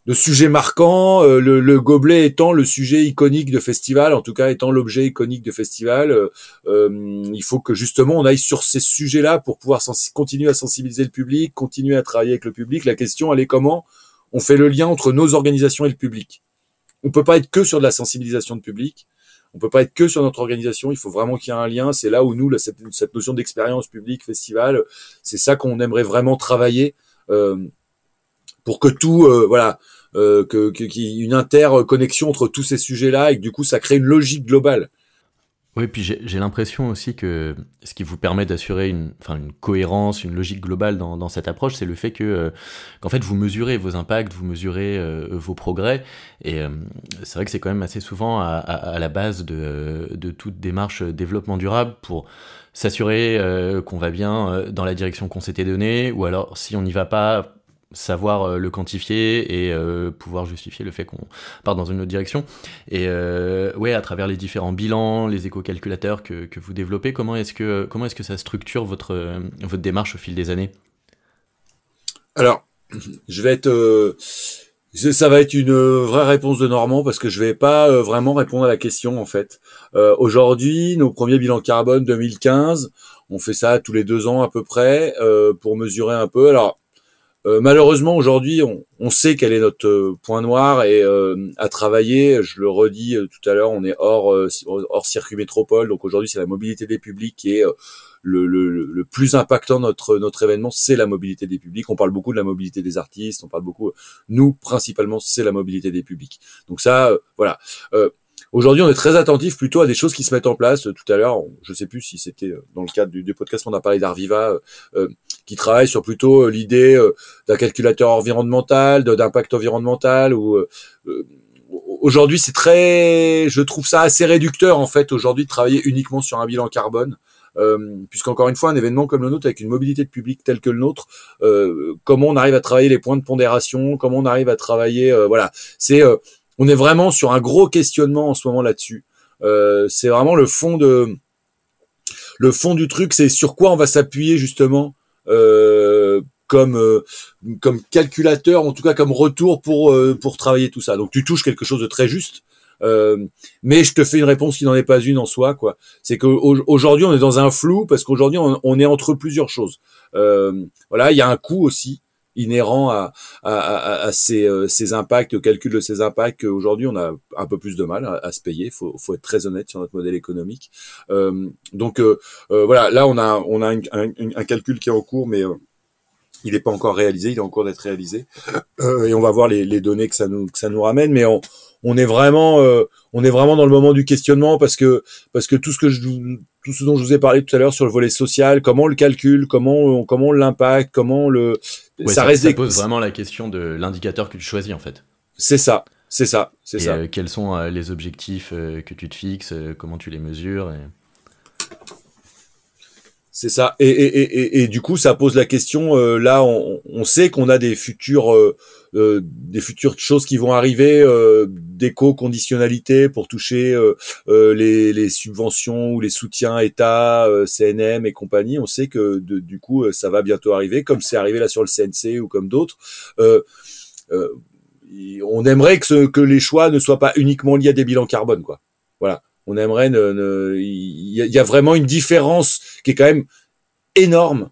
de sujets marquants, euh, le, gobelet étant le sujet iconique de festival, en tout cas étant l'objet iconique de festival, euh, euh, il faut que justement on aille sur ces sujets-là pour pouvoir continuer à sensibiliser le public, continuer à travailler avec le public. La question, elle est comment on fait le lien entre nos organisations et le public. On peut pas être que sur de la sensibilisation de public. On peut pas être que sur notre organisation. Il faut vraiment qu'il y ait un lien. C'est là où nous, cette, cette notion d'expérience publique, festival, c'est ça qu'on aimerait vraiment travailler pour que tout, euh, voilà, euh, que qu'il y ait une interconnexion entre tous ces sujets-là et que du coup ça crée une logique globale. Oui, puis j'ai l'impression aussi que ce qui vous permet d'assurer une, enfin, une cohérence, une logique globale dans, dans cette approche, c'est le fait que euh, qu'en fait vous mesurez vos impacts, vous mesurez euh, vos progrès, et c'est vrai que c'est quand même assez souvent à, à, à, la base de, de toute démarche développement durable pour s'assurer qu'on va bien dans la direction qu'on s'était donnée, ou alors si on n'y va pas, savoir euh, le quantifier et euh, pouvoir justifier le fait qu'on part dans une autre direction. Et euh, ouais, à travers les différents bilans, les éco-calculateurs que, que, vous développez, comment est-ce que, comment est-ce que ça structure votre, votre démarche au fil des années? Alors, je vais être... ça va être une vraie réponse de Normand parce que je vais pas vraiment répondre à la question en fait. Aujourd'hui, nos premiers bilans carbone 2015, on fait ça tous les deux ans à peu près pour mesurer un peu. Alors euh, malheureusement, aujourd'hui, on, on, sait quel est notre euh, point noir et euh, à travailler. Je le redis tout à l'heure, on est hors hors circuit métropole, donc aujourd'hui, c'est la mobilité des publics qui est le, le, le, plus impactant notre notre événement, c'est la mobilité des publics. On parle beaucoup de la mobilité des artistes, on parle beaucoup. Nous, principalement, c'est la mobilité des publics. Donc ça, voilà. Aujourd'hui, on est très attentif plutôt à des choses qui se mettent en place. Tout à l'heure, je ne sais plus si c'était euh, dans le cadre du, podcast, on a parlé d'Arviva, euh, euh, qui travaille sur plutôt l'idée d'un calculateur environnemental, d'impact environnemental. Ou aujourd'hui, c'est très, je trouve ça assez réducteur en fait aujourd'hui de travailler uniquement sur un bilan carbone. Euh, puisqu'encore une fois, un événement comme le nôtre, avec une mobilité de public telle que le nôtre, euh, comment on arrive à travailler les points de pondération, comment on arrive à travailler, voilà, c'est on est vraiment sur un gros questionnement en ce moment là-dessus. Euh, c'est vraiment le fond de le fond du truc, c'est sur quoi on va s'appuyer justement euh, comme euh, comme calculateur, en tout cas comme retour pour pour travailler tout ça. Donc tu touches quelque chose de très juste. mais je te fais une réponse qui n'en est pas une en soi, quoi. C'est qu'aujourd'hui on est dans un flou parce qu'aujourd'hui on, est entre plusieurs choses. voilà, il y a un coût aussi inhérent à, à, à, ces, euh, ces, impacts, au calcul de ces impacts, aujourd'hui on a un peu plus de mal à, se payer. Faut, faut, être très honnête sur notre modèle économique. Euh, donc euh, euh, voilà, là on a, on a un, un, calcul qui est en cours, mais il n'est pas encore réalisé, il est en cours d'être réalisé. et on va voir les, les, données que ça nous, que ça nous ramène, mais on, on est vraiment, on est vraiment dans le moment du questionnement parce que parce que tout ce que je tout ce dont je vous ai parlé tout à l'heure sur le volet social, comment on le calcule, comment on, comment on l'impacte, comment on le ça, reste ça pose vraiment la question de l'indicateur que tu choisis en fait. C'est ça, c'est ça, c'est ça. Euh, quels sont euh, les objectifs euh, que tu te fixes, comment tu les mesures C'est ça. Et, et, et, et, du coup, ça pose la question. là, on, on sait qu'on a des futurs euh, des futures choses qui vont arriver, euh, d'éco-conditionnalité pour toucher euh, euh, les, les, subventions ou les soutiens État, CNM et compagnie. On sait que du coup, ça va bientôt arriver, comme c'est arrivé là sur le CNC ou comme d'autres. on aimerait que, ce, que les choix ne soient pas uniquement liés à des bilans carbone, quoi. Voilà. On aimerait, il ne, y, y a vraiment une différence qui est quand même énorme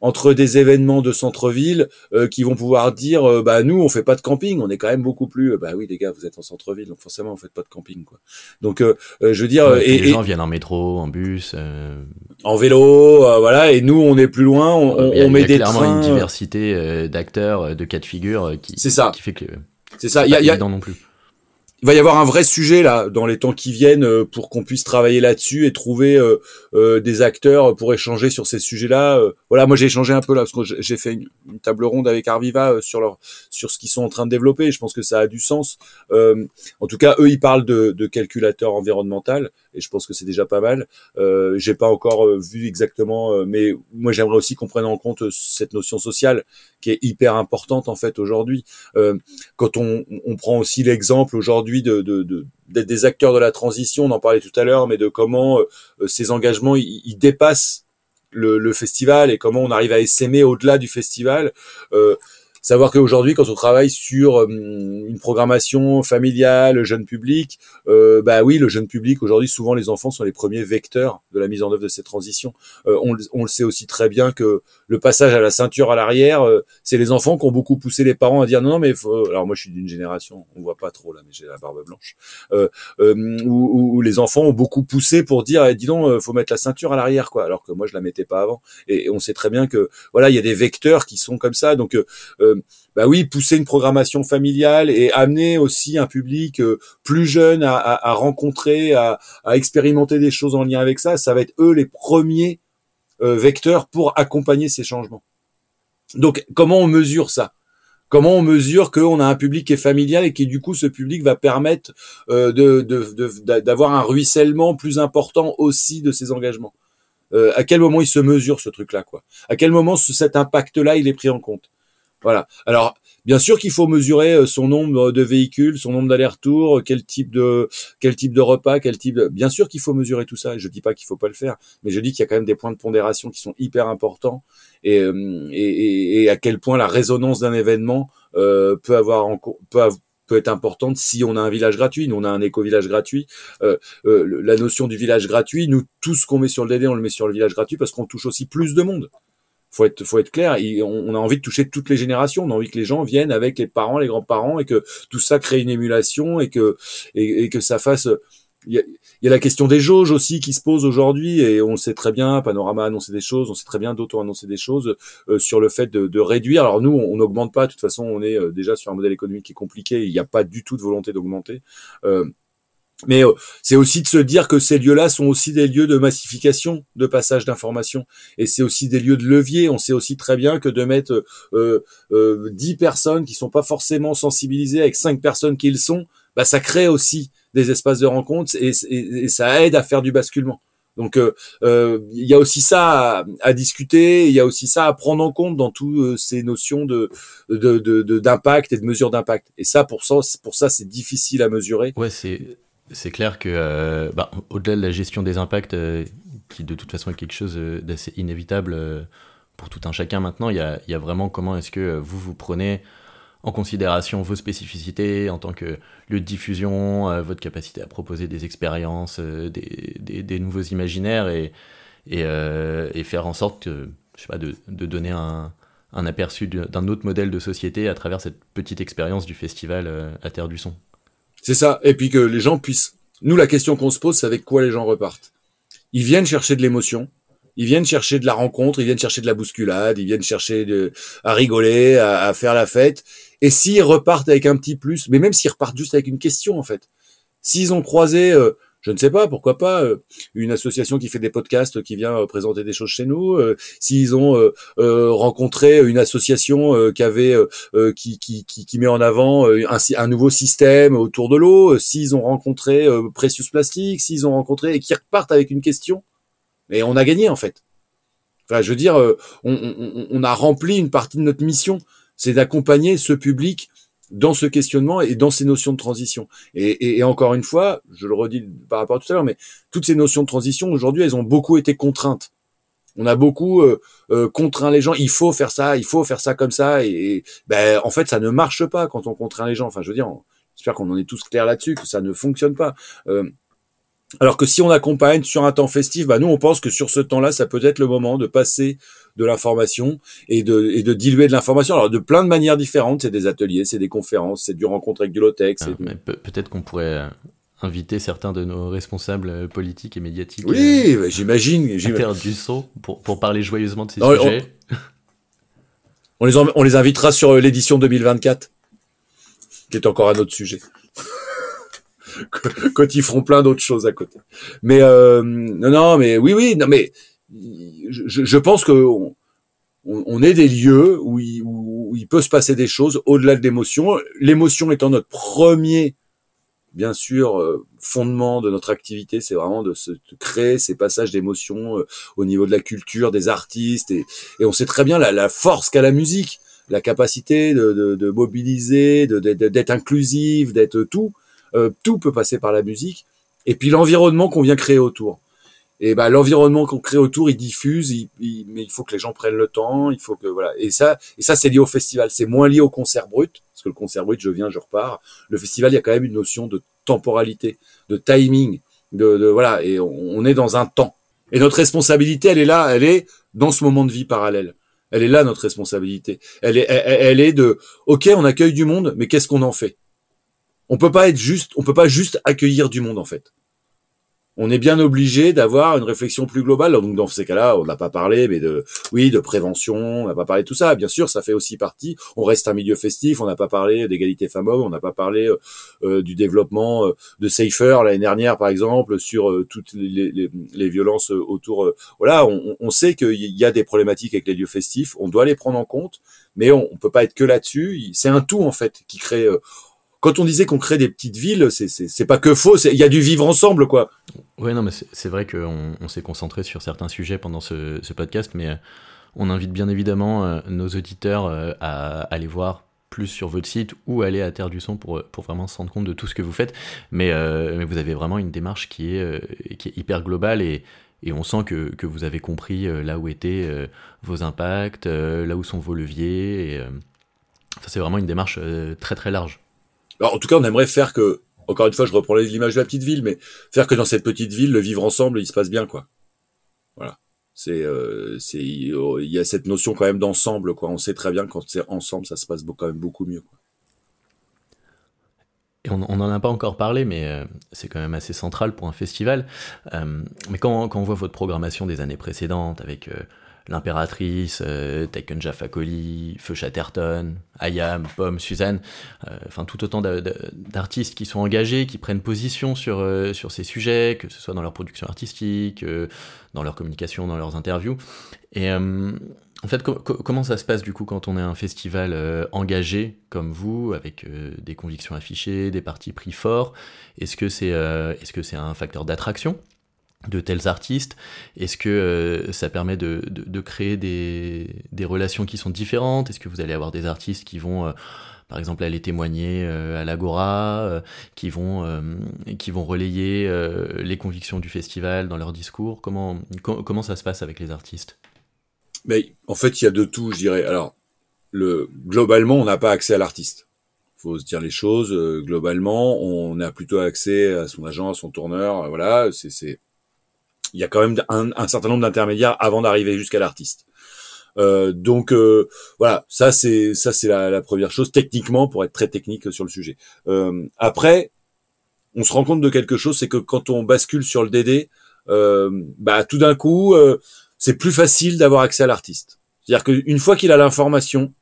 entre des événements de centre-ville euh, qui vont pouvoir dire euh, bah nous on fait pas de camping, on est quand même beaucoup plus euh, bah oui les gars vous êtes en centre-ville donc forcément on fait pas de camping quoi. Donc je veux dire et, les gens viennent en métro, en bus, en vélo voilà et nous on est plus loin, on, on, met y a des clairement une diversité d'acteurs, de cas de figure qui c'est ça. qui fait que c'est ça. il y a, y a non plus il va y avoir un vrai sujet là dans les temps qui viennent euh, pour qu'on puisse travailler là-dessus et trouver euh, euh, des acteurs pour échanger sur ces sujets-là. voilà, moi j'ai échangé un peu là parce que j'ai fait une, table ronde avec Arviva sur leur sur ce qu'ils sont en train de développer. Je pense que ça a du sens. en tout cas, eux ils parlent de, de calculateur environnemental et je pense que c'est déjà pas mal. Euh, j'ai pas encore vu exactement, mais moi j'aimerais aussi qu'on prenne en compte cette notion sociale qui est hyper importante en fait aujourd'hui. quand on, on prend aussi l'exemple aujourd'hui de, de, d'être des acteurs de la transition, on en parlait tout à l'heure, mais de comment euh, ces engagements ils, dépassent le, le, festival et comment on arrive à essaimer au-delà du festival. Euh, Savoir qu'aujourd'hui, quand on travaille sur euh, une programmation familiale, jeune public, euh, bah oui, le jeune public aujourd'hui, souvent les enfants sont les premiers vecteurs de la mise en œuvre de cette transition. Euh, on, le sait aussi très bien que le passage à la ceinture à l'arrière, c'est les enfants qui ont beaucoup poussé les parents à dire non, non mais faut... alors moi je suis d'une génération, on voit pas trop là, mais j'ai la barbe blanche, où, les enfants ont beaucoup poussé pour dire, eh, dis donc, faut mettre la ceinture à l'arrière quoi, alors que moi je la mettais pas avant. Et, on sait très bien que voilà, il y a des vecteurs qui sont comme ça, donc bah oui, pousser une programmation familiale et amener aussi un public euh, plus jeune à, rencontrer, à, expérimenter des choses en lien avec ça, ça va être eux les premiers euh, vecteurs pour accompagner ces changements. Donc, comment on mesure ça? Comment on mesure qu'on a un public qui est familial et qui du coup ce public va permettre euh, d'avoir un ruissellement plus important aussi de ces engagements? À quel moment il se mesure ce truc-là quoi? À quel moment cet impact-là il est pris en compte? Voilà. Alors, bien sûr qu'il faut mesurer euh, son nombre de véhicules, son nombre d'allers-retours, euh, quel type de quel type de repas, quel type de... Bien sûr qu'il faut mesurer tout ça. Je dis pas qu'il faut pas le faire, mais je dis qu'il y a quand même des points de pondération qui sont hyper importants et, euh, à quel point la résonance d'un événement peut avoir en, peut, être importante si on a un village gratuit. Nous, on a un éco-village gratuit. La notion du village gratuit, nous, tout ce qu'on met sur le DD, on le met sur le village gratuit parce qu'on touche aussi plus de monde faut être, faut être clair. on, a envie de toucher toutes les générations. On a envie que les gens viennent avec les parents, les grands-parents, et que tout ça crée une émulation et que et, que ça fasse. Il y, a, la question des jauges aussi qui se pose aujourd'hui, et on sait très bien. Panorama a annoncé des choses, on sait très bien d'autres ont annoncé des choses euh, sur le fait de, de réduire. Alors nous, on n'augmente pas. De toute façon, on est euh, déjà sur un modèle économique qui est compliqué. Il n'y a pas du tout de volonté d'augmenter. Euh, mais euh, c'est aussi de se dire que ces lieux-là sont aussi des lieux de massification, de passage d'informations, et c'est aussi des lieux de levier. On sait aussi très bien que de mettre euh, euh, 10 personnes qui sont pas forcément sensibilisées avec cinq personnes qui le sont, bah, ça crée aussi des espaces de rencontre et, ça aide à faire du basculement. Donc euh, euh, il y a aussi ça à, discuter, il y a aussi ça à prendre en compte dans toutes ces notions de d'impact de, de, et de mesure d'impact. Et ça pour ça pour ça c'est difficile à mesurer. Ouais, c'est c'est clair que, euh, bah, au-delà de la gestion des impacts, euh, qui de toute façon est quelque chose euh, d'assez inévitable pour tout un chacun maintenant, il y a, vraiment comment est-ce que vous vous prenez en considération vos spécificités en tant que lieu de diffusion, votre capacité à proposer des expériences, des, nouveaux imaginaires et, et, faire en sorte que, je sais pas, de, donner un, aperçu d'un autre modèle de société à travers cette petite expérience du festival à Terre du Son. C'est ça, et puis que les gens puissent. Nous, la question qu'on se pose, c'est avec quoi les gens repartent. Ils viennent chercher de l'émotion, ils viennent chercher de la rencontre, ils viennent chercher de la bousculade, ils viennent chercher à rigoler, à, faire la fête. Et s'ils repartent avec un petit plus, mais même s'ils repartent juste avec une question en fait, s'ils ont croisé, euh, je ne sais pas, pourquoi pas, euh, une association qui fait des podcasts, qui vient euh, présenter des choses chez nous, s'ils ont rencontré une association qui avait, qui, qui, met en avant un, nouveau système autour de l'eau, s'ils ont rencontré Precious Plastic, s'ils ont rencontré et qui repartent avec une question, et on a gagné en fait. Enfin, je veux dire, euh, on, a rempli une partie de notre mission, c'est d'accompagner ce public dans ce questionnement et dans ces notions de transition. Et, encore une fois, je le redis par rapport à tout à l'heure, mais toutes ces notions de transition aujourd'hui, elles ont beaucoup été contraintes. On a beaucoup euh, euh, contraint les gens. Il faut faire ça, il faut faire ça comme ça. Et, ben, en fait, ça ne marche pas quand on contraint les gens. Enfin, je veux dire, j'espère qu'on en est tous clairs là-dessus, que ça ne fonctionne pas. Alors que si on accompagne sur un temps festif, bah nous on pense que sur ce temps-là, ça peut être le moment de passer de l'information et de, et de diluer de l'information. Alors de plein de manières différentes, c'est des ateliers, c'est des conférences, c'est du rencontre avec du low-tech. Ah, peut-être qu'on pourrait euh, inviter certains de nos responsables euh, politiques et médiatiques. Oui, euh, j'imagine. Du saut pour, pour parler joyeusement de ces sujets. On, les, on les invitera sur l'édition 2024, qui est encore un autre sujet. *laughs* quand ils feront plein d'autres choses à côté. Mais euh, non, non, mais oui, oui, non, mais je, je pense que on, on, est des lieux où il, où il peut se passer des choses au-delà de l'émotion. L'émotion étant notre premier, bien sûr, euh, fondement de notre activité, c'est vraiment de, se, créer ces passages d'émotion euh, au niveau de la culture, des artistes, et, et on sait très bien la, la force qu'a la musique la capacité de, de, de mobiliser, d'être inclusive, d'être tout. Euh, tout peut passer par la musique. Et puis l'environnement qu'on vient créer autour. Et ben l'environnement qu'on crée autour, il diffuse, mais il faut que les gens prennent le temps, il faut que voilà. Et ça, et ça c'est lié au festival. C'est moins lié au concert brut, parce que le concert brut, je viens, je repars. Le festival, il y a quand même une notion de temporalité, de timing, de, de voilà. Et on, est dans un temps. Et notre responsabilité, elle est là, elle est dans ce moment de vie parallèle. Elle est là notre responsabilité. Elle est, elle est de, ok, on accueille du monde, mais qu'est-ce qu'on en fait? On peut pas être juste, on peut pas juste accueillir du monde en fait. On est bien obligé d'avoir une réflexion plus globale. Donc dans ces cas-là, on n'a pas parlé, mais de oui, de prévention, on n'a pas parlé de tout ça. Bien sûr, ça fait aussi partie. On reste un milieu festif. On n'a pas parlé d'égalité femmes-hommes. On n'a pas parlé euh, euh, du développement euh, de Safer l'année dernière, par exemple, sur toutes les, violences autour. voilà, on, on sait qu'il y a des problématiques avec les lieux festifs. On doit les prendre en compte, mais on, on peut pas être que là-dessus. C'est un tout en fait qui crée quand on disait qu'on crée des petites villes, c'est pas que faux, il y a du vivre ensemble, quoi. Oui, non, mais c'est vrai qu'on on, s'est concentré sur certains sujets pendant ce, podcast, mais euh, on invite bien évidemment euh, nos auditeurs euh, à aller voir plus sur votre site ou aller à Terre du Son pour, pour vraiment se rendre compte de tout ce que vous faites. Mais, vous avez vraiment une démarche qui est, hyper globale et, on sent que, que vous avez compris là où étaient vos impacts, là où sont vos leviers. Et, c'est vraiment une démarche très très large. Alors, en tout cas, on aimerait faire que, encore une fois, je reprends l'image de la petite ville, mais faire que dans cette petite ville, le vivre ensemble, il se passe bien, quoi. Voilà. C'est, euh, c'est, il y a cette notion quand même d'ensemble, quoi. On sait très bien que quand c'est ensemble, ça se passe quand même beaucoup mieux, quoi. Et on n'en a pas encore parlé, mais euh, c'est quand même assez central pour un festival. Euh, mais quand, quand, on voit votre programmation des années précédentes, avec euh, l'impératrice, euh, Taken Jafakoli, Feu Chatterton, Ayam, Pomme, Suzanne, euh, enfin tout autant d'artistes qui sont engagés, qui prennent position sur, euh, sur ces sujets, que ce soit dans leur production artistique, dans leur communication, dans leurs interviews. Et en fait, comment ça se passe du coup quand on est un festival engagé comme vous, avec des convictions affichées, des partis pris forts? Est-ce que c'est est -ce c'est un facteur d'attraction? De tels artistes? Est-ce que euh, ça permet de, de, créer des, des, relations qui sont différentes? Est-ce que vous allez avoir des artistes qui vont, euh, par exemple, aller témoigner euh, à l'Agora, qui, vont, qui vont relayer les convictions du festival dans leur discours? Comment, comment ça se passe avec les artistes? Mais en fait, il y a de tout, je dirais. Alors, le globalement, on n'a pas accès à l'artiste. Faut se dire les choses. euh, globalement, on a plutôt accès à son agent, à son tourneur. euh, voilà, c'est il y a quand même un, un certain nombre d'intermédiaires avant d'arriver jusqu'à l'artiste. Euh, donc euh, voilà, ça c'est ça c'est la, première chose techniquement pour être très technique sur le sujet. Euh, après, on se rend compte de quelque chose, c'est que quand on bascule sur le DD, euh, bah tout d'un coup, euh, c'est plus facile d'avoir accès à l'artiste. C'est-à-dire qu'une fois qu'il a l'information,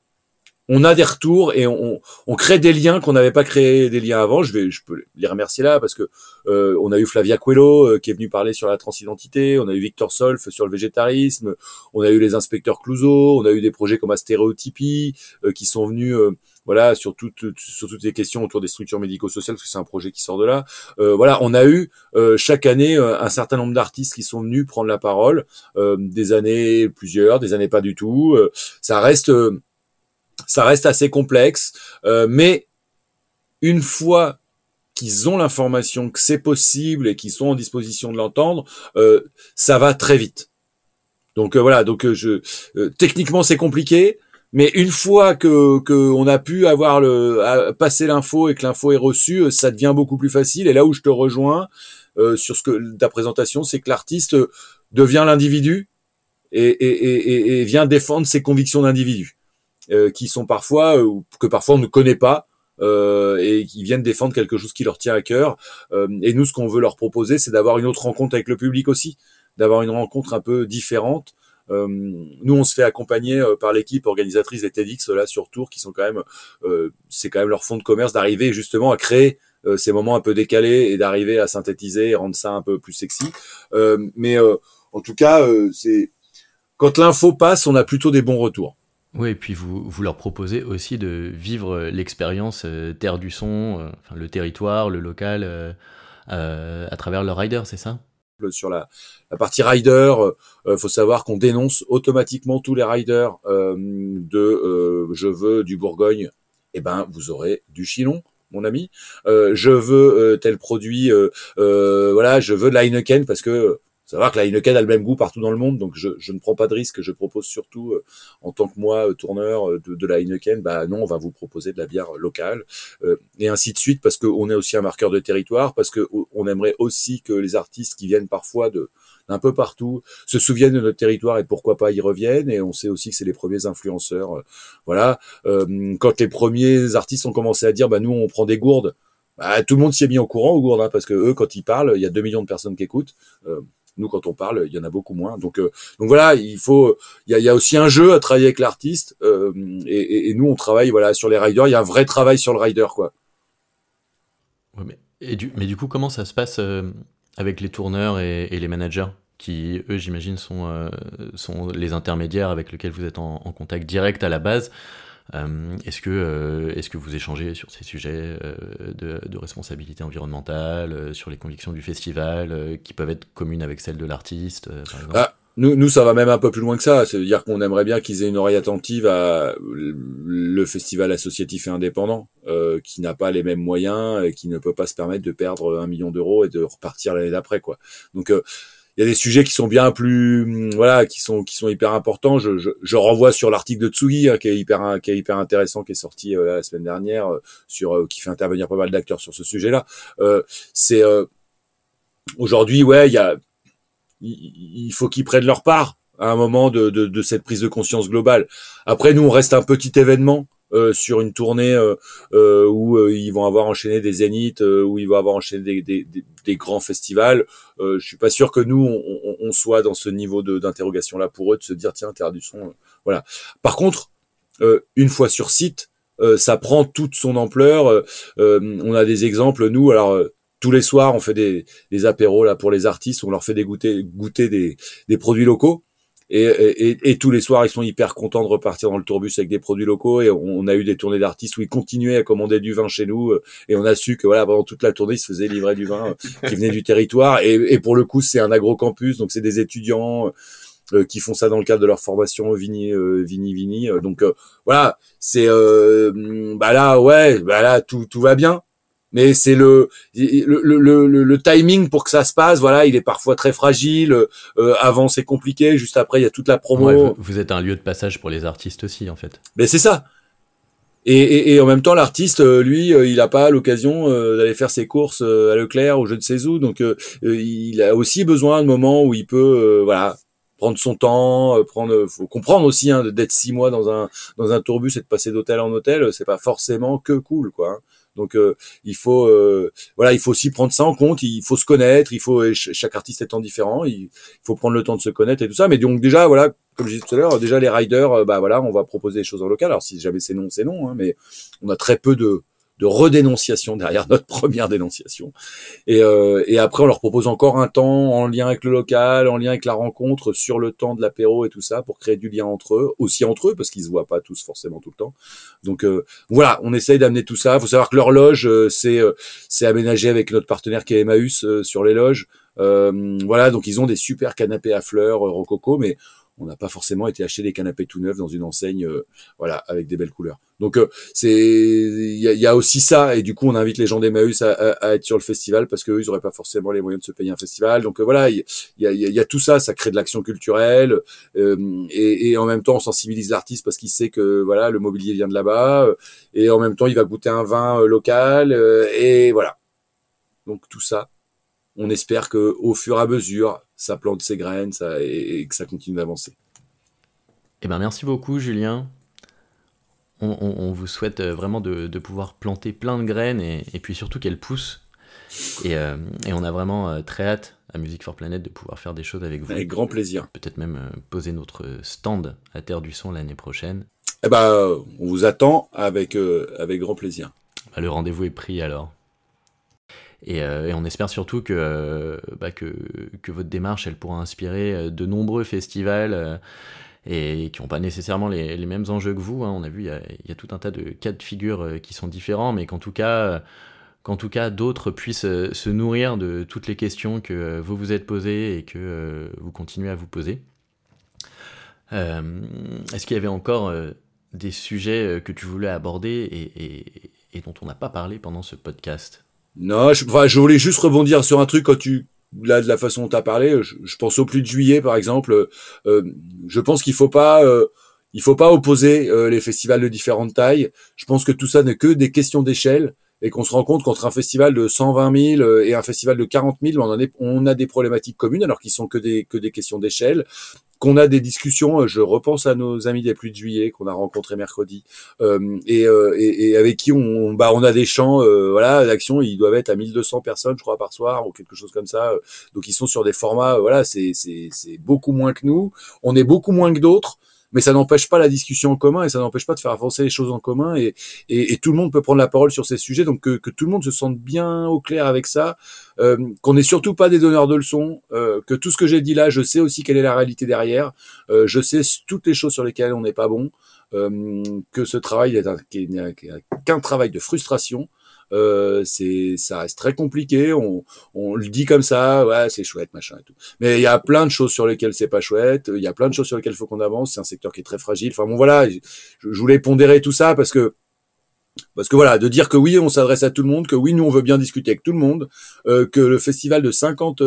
on a des retours et on, on crée des liens qu'on n'avait pas créé des liens avant. Je vais, je peux les remercier là parce que euh, on a eu Flavia Coelho euh, qui est venu parler sur la transidentité, on a eu Victor Solf sur le végétarisme, on a eu les inspecteurs Clouseau, on a eu des projets comme Astéréotypie euh, qui sont venus euh, voilà sur toutes sur toutes les questions autour des structures médico-sociales parce que c'est un projet qui sort de là. Euh, voilà, on a eu euh, chaque année euh, un certain nombre d'artistes qui sont venus prendre la parole, euh, des années plusieurs, des années pas du tout. Euh, ça reste ça reste assez complexe, euh, mais une fois qu'ils ont l'information que c'est possible et qu'ils sont en disposition de l'entendre, euh, ça va très vite. Donc euh, voilà, donc euh, je euh, techniquement c'est compliqué, mais une fois que que on a pu avoir le passer l'info et que l'info est reçue, euh, ça devient beaucoup plus facile. Et là où je te rejoins sur ce que ta présentation, c'est que l'artiste devient l'individu et, et, et, et- vient défendre ses convictions d'individu, qui sont parfois euh, que parfois on ne connaît pas. euh, et qui viennent défendre quelque chose qui leur tient à cœur. Euh, et nous, ce qu'on veut leur proposer, c'est d'avoir une autre rencontre avec le public aussi, d'avoir une rencontre un peu différente. Euh, nous, on se fait accompagner euh, par l'équipe organisatrice des TEDx là sur Tours, qui sont quand même, euh, c'est quand même leur fond de commerce d'arriver justement à créer euh, ces moments un peu décalés et d'arriver à synthétiser et rendre ça un peu plus sexy. Euh, mais euh, en tout cas, euh, c'est quand l'info passe, on a plutôt des bons retours. Oui, et puis vous, vous leur proposez aussi de vivre l'expérience euh, terre du son, euh, le territoire, le local, euh, euh, à travers leur rider, c'est ça? Sur la, partie rider, euh, faut savoir qu'on dénonce automatiquement tous les riders euh, de euh, je veux du Bourgogne, et ben vous aurez du Chilon, mon ami. Euh, je veux euh, tel produit, euh, euh, voilà, je veux de la Heineken parce que savoir que la Heineken a le même goût partout dans le monde, donc je, je ne prends pas de risque. Je propose surtout, euh, en tant que moi, euh, tourneur euh, de, de la Heineken, bah non, on va vous proposer de la bière locale, euh, et ainsi de suite, parce qu'on est aussi un marqueur de territoire, parce que on aimerait aussi que les artistes qui viennent parfois de d'un peu partout se souviennent de notre territoire et pourquoi pas y reviennent. Et on sait aussi que c'est les premiers influenceurs. euh, voilà, Euh, quand les premiers artistes ont commencé à dire, bah nous on prend des gourdes. Bah, tout le monde s'y est mis au courant aux gourdes, hein, parce que eux, quand ils parlent, il y a 2 millions de personnes qui écoutent. Euh, nous, quand on parle, il y en a beaucoup moins. Donc, euh, donc voilà, il faut, il y a, aussi un jeu à travailler avec l'artiste, euh, et, nous, on travaille voilà sur les riders. Il y a un vrai travail sur le rider, quoi. Mais, du, coup, comment ça se passe euh, avec les tourneurs et, les managers qui, eux, j'imagine, sont, sont les intermédiaires avec lesquels vous êtes en, contact direct à la base? Est-ce que, euh, est-ce que vous échangez sur ces sujets euh, de, de responsabilité environnementale, euh, sur les convictions du festival, euh, qui peuvent être communes avec celles de l'artiste, euh, par Ah, Nous, nous, ça va même un peu plus loin que ça. C'est-à-dire qu'on aimerait bien qu'ils aient une oreille attentive à le festival associatif et indépendant, euh, qui n'a pas les mêmes moyens et qui ne peut pas se permettre de perdre un million d'euros et de repartir l'année d'après, quoi. Donc, euh, il y a des sujets qui sont bien plus, hum, voilà, qui sont qui sont hyper importants. Je, je, je renvoie sur l'article de Tsugi hein, qui est hyper qui est hyper intéressant, qui est sorti euh, la semaine dernière, euh, sur euh, qui fait intervenir pas mal d'acteurs sur ce sujet-là. Euh, c'est euh, aujourd'hui, ouais, il y a il faut qu'ils prennent leur part à un moment de, de, de cette prise de conscience globale. Après, nous, on reste un petit événement euh, sur une tournée euh, où ils vont avoir enchaîné des zéniths, où ils vont avoir enchaîné des, grands festivals. Euh, je suis pas sûr que nous, on, soit dans ce niveau d'interrogation là pour eux, de se dire tiens, Terre du son, euh, voilà. Par contre, une fois sur site, ça prend toute son ampleur. On a des exemples, nous, alors. tous les soirs, on fait des, des apéros là pour les artistes, on leur fait des goûter, des produits locaux. Et, et, et tous les soirs, ils sont hyper contents de repartir dans le tourbus avec des produits locaux. Et on, on a eu des tournées d'artistes où ils continuaient à commander du vin chez nous. Et on a su que voilà, pendant toute la tournée, ils se faisaient livrer du vin euh, qui venait du territoire. Et, et pour le coup, c'est un agrocampus, donc c'est des étudiants euh, qui font ça dans le cadre de leur formation Vini, Vini, Vini. Donc euh, voilà, c'est euh, bah là, ouais, bah là, tout, tout va bien. Mais c'est le le, le, le timing pour que ça se passe. Voilà, il est parfois très fragile. Euh, avant, c'est compliqué. Juste après, il y a toute la promo. vous, êtes un lieu de passage pour les artistes aussi, en fait. Mais c'est ça. Et, et, et, en même temps, l'artiste, euh, lui, euh, il n'a pas l'occasion d'aller faire ses courses à Leclerc ou je ne sais où. Donc, il a aussi besoin de moments où il peut, voilà, prendre son temps, prendre, faut comprendre aussi hein, d'être six mois dans un dans un tourbus et de passer d'hôtel en hôtel, c'est pas forcément que cool, quoi. Donc euh, il faut euh, voilà, il faut aussi prendre ça en compte. Il faut se connaître. Il faut chaque artiste étant différent, il faut prendre le temps de se connaître et tout ça. Mais donc déjà voilà, comme je disais tout à l'heure, déjà les riders, euh, bah voilà, on va proposer des choses en local. Alors si jamais c'est non, c'est non. Hein, mais on a très peu de de redénonciation derrière notre *laughs* première dénonciation. Et, euh, et après, on leur propose encore un temps en lien avec le local, en lien avec la rencontre sur le temps de l'apéro et tout ça pour créer du lien entre eux, aussi entre eux parce qu'ils se voient pas tous forcément tout le temps. Donc euh, voilà, on essaye d'amener tout ça. Il faut savoir que leur loge, euh, c'est euh, c'est aménagé avec notre partenaire qui est Emmaüs sur les loges. voilà, donc ils ont des super canapés à fleurs, rococo, mais on n'a pas forcément été acheter des canapés tout neufs dans une enseigne, euh, voilà, avec des belles couleurs. Donc euh, c'est, il y a, aussi ça, et du coup on invite les gens d'Emmaüs à, à, être sur le festival parce qu'eux ils auraient pas forcément les moyens de se payer un festival. Donc euh, voilà, il y a, y a, tout ça, ça crée de l'action culturelle, et, et, en même temps on sensibilise l'artiste parce qu'il sait que voilà le mobilier vient de là-bas, et en même temps il va goûter un vin local, et voilà. Donc tout ça, on espère que au fur et à mesure, ça plante ses graines ça, et, que ça continue d'avancer. Eh ben merci beaucoup Julien. On, vous souhaite euh, vraiment de, pouvoir planter plein de graines et, puis surtout qu'elles poussent. Et, euh, on a vraiment euh, très hâte à Music for Planet de pouvoir faire des choses avec vous. Avec grand plaisir. Peut-être même poser notre stand à Terre du Son l'année prochaine. Eh ben, on vous attend avec, avec grand plaisir. Bah, le rendez-vous est pris alors. Euh, et, on espère surtout que, bah, que, que, votre démarche, elle pourra inspirer euh, de nombreux festivals euh, et qui n'ont pas nécessairement les, les, mêmes enjeux que vous. Hein. On a vu, il y a, tout un tas de cas de figure qui sont différents, mais qu'en tout cas, qu'en tout cas, d'autres puissent se nourrir de toutes les questions que vous vous êtes posées et que vous continuez à vous poser. Est-ce qu'il y avait encore des sujets que tu voulais aborder et dont on n'a pas parlé pendant ce podcast? Non, je, je voulais juste rebondir sur un truc quand tu là de la façon dont tu as parlé. Je, pense au plus de juillet par exemple. Euh, je pense qu'il faut pas euh, il faut pas opposer euh, les festivals de différentes tailles. Je pense que tout ça n'est que des questions d'échelle et qu'on se rend compte qu'entre un festival de 120 000 et un festival de 40 000, on, en est, on a des problématiques communes alors qu'ils sont que des que des questions d'échelle qu'on a des discussions. Euh, je repense à nos amis des pluies de juillet qu'on a rencontrés mercredi euh, et, euh, et, et, avec qui on, bah, on a des champs, euh, voilà, d'action. Ils doivent être à 1200 personnes, je crois, par soir ou quelque chose comme ça. Donc ils sont sur des formats, voilà, c'est c'est c'est beaucoup moins que nous. On est beaucoup moins que d'autres mais ça n'empêche pas la discussion en commun et ça n'empêche pas de faire avancer les choses en commun et, et, et, tout le monde peut prendre la parole sur ces sujets. Donc que, que tout le monde se sente bien au clair avec ça, euh, qu'on n'est surtout pas des donneurs de leçons, euh, que tout ce que j'ai dit là, je sais aussi quelle est la réalité derrière, euh, je sais toutes les choses sur lesquelles on n'est pas bon, euh, que ce travail n'est qu'un travail de frustration euh, c'est ça reste très compliqué. On, on le dit comme ça, ouais, c'est chouette, machin et. Mais il y a plein de choses sur lesquelles c'est pas chouette. Il y a plein de choses sur lesquelles faut qu'on avance. C'est un secteur qui est très fragile. Enfin bon, voilà, je voulais pondérer tout ça parce que parce que voilà, de dire que oui, on s'adresse à tout le monde, que oui, nous on veut bien discuter avec tout le monde, euh, que le festival de 50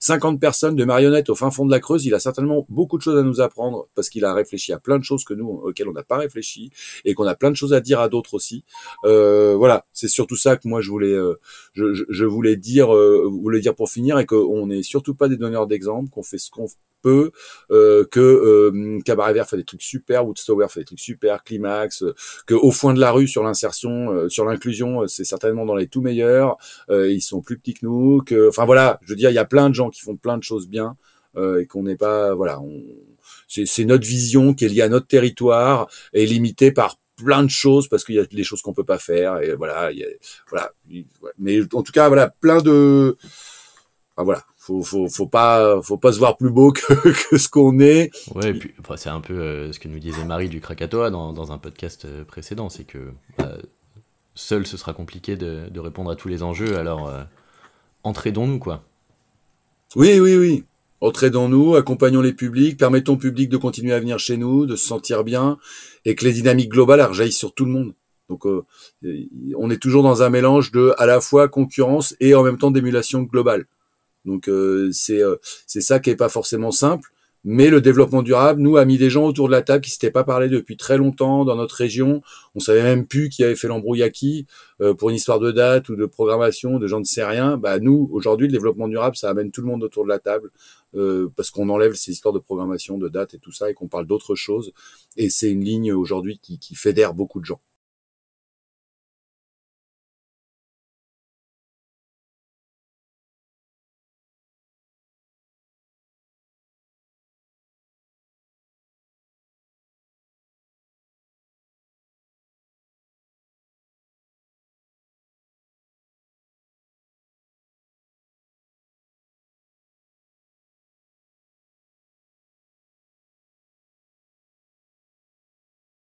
50 euh, personnes de marionnettes au fin fond de la Creuse, il a certainement beaucoup de choses à nous apprendre parce qu'il a réfléchi à plein de choses que nous auxquelles on n'a pas réfléchi et qu'on a plein de choses à dire à d'autres aussi. Euh, voilà, c'est surtout ça que moi je voulais euh, je, je, voulais dire euh, voulais dire pour finir et qu'on n'est surtout pas des donneurs d'exemple, qu'on fait ce qu'on peu, euh, que euh, Cabaret Vert fait des trucs super, Woodstower fait des trucs super, Climax, euh, que au fond de la rue sur l'insertion, euh, sur l'inclusion, c'est certainement dans les tout meilleurs. ils sont plus petits que nous, que, enfin voilà, je veux dire, il y a plein de gens qui font plein de choses bien et qu'on n'est pas, voilà, on, c'est notre vision qui est liée à notre territoire et limitée par plein de choses parce qu'il y a des choses qu'on peut pas faire et voilà, voilà. Mais en tout cas, voilà, plein de, enfin, voilà, faut, faut, faut pas, faut pas se voir plus beau que, *laughs* que ce qu'on est. Ouais, et puis c'est un peu euh, ce que nous disait Marie du Krakatoa dans, dans un podcast euh, précédent, c'est que bah, seul ce sera compliqué de, de, répondre à tous les enjeux, alors euh, entraidons-nous quoi. Oui, oui, oui. Entraidons-nous, accompagnons les publics, permettons au public de continuer à venir chez nous, de se sentir bien, et que les dynamiques globales rejaillissent sur tout le monde. Donc on est toujours dans un mélange de à la fois concurrence et en même temps d'émulation globale. Donc c'est c'est ça qui est pas forcément simple. Mais le développement durable, nous, a mis des gens autour de la table qui s'étaient pas parlé depuis très longtemps dans notre région. On savait même plus qui avait fait qui euh, pour une histoire de date ou de programmation, de gens ne sait rien. Bah nous, aujourd'hui, le développement durable, ça amène tout le monde autour de la table euh, parce qu'on enlève ces histoires de programmation, de date et tout ça et qu'on parle d'autres choses. Et c'est une ligne aujourd'hui qui fédère beaucoup de gens.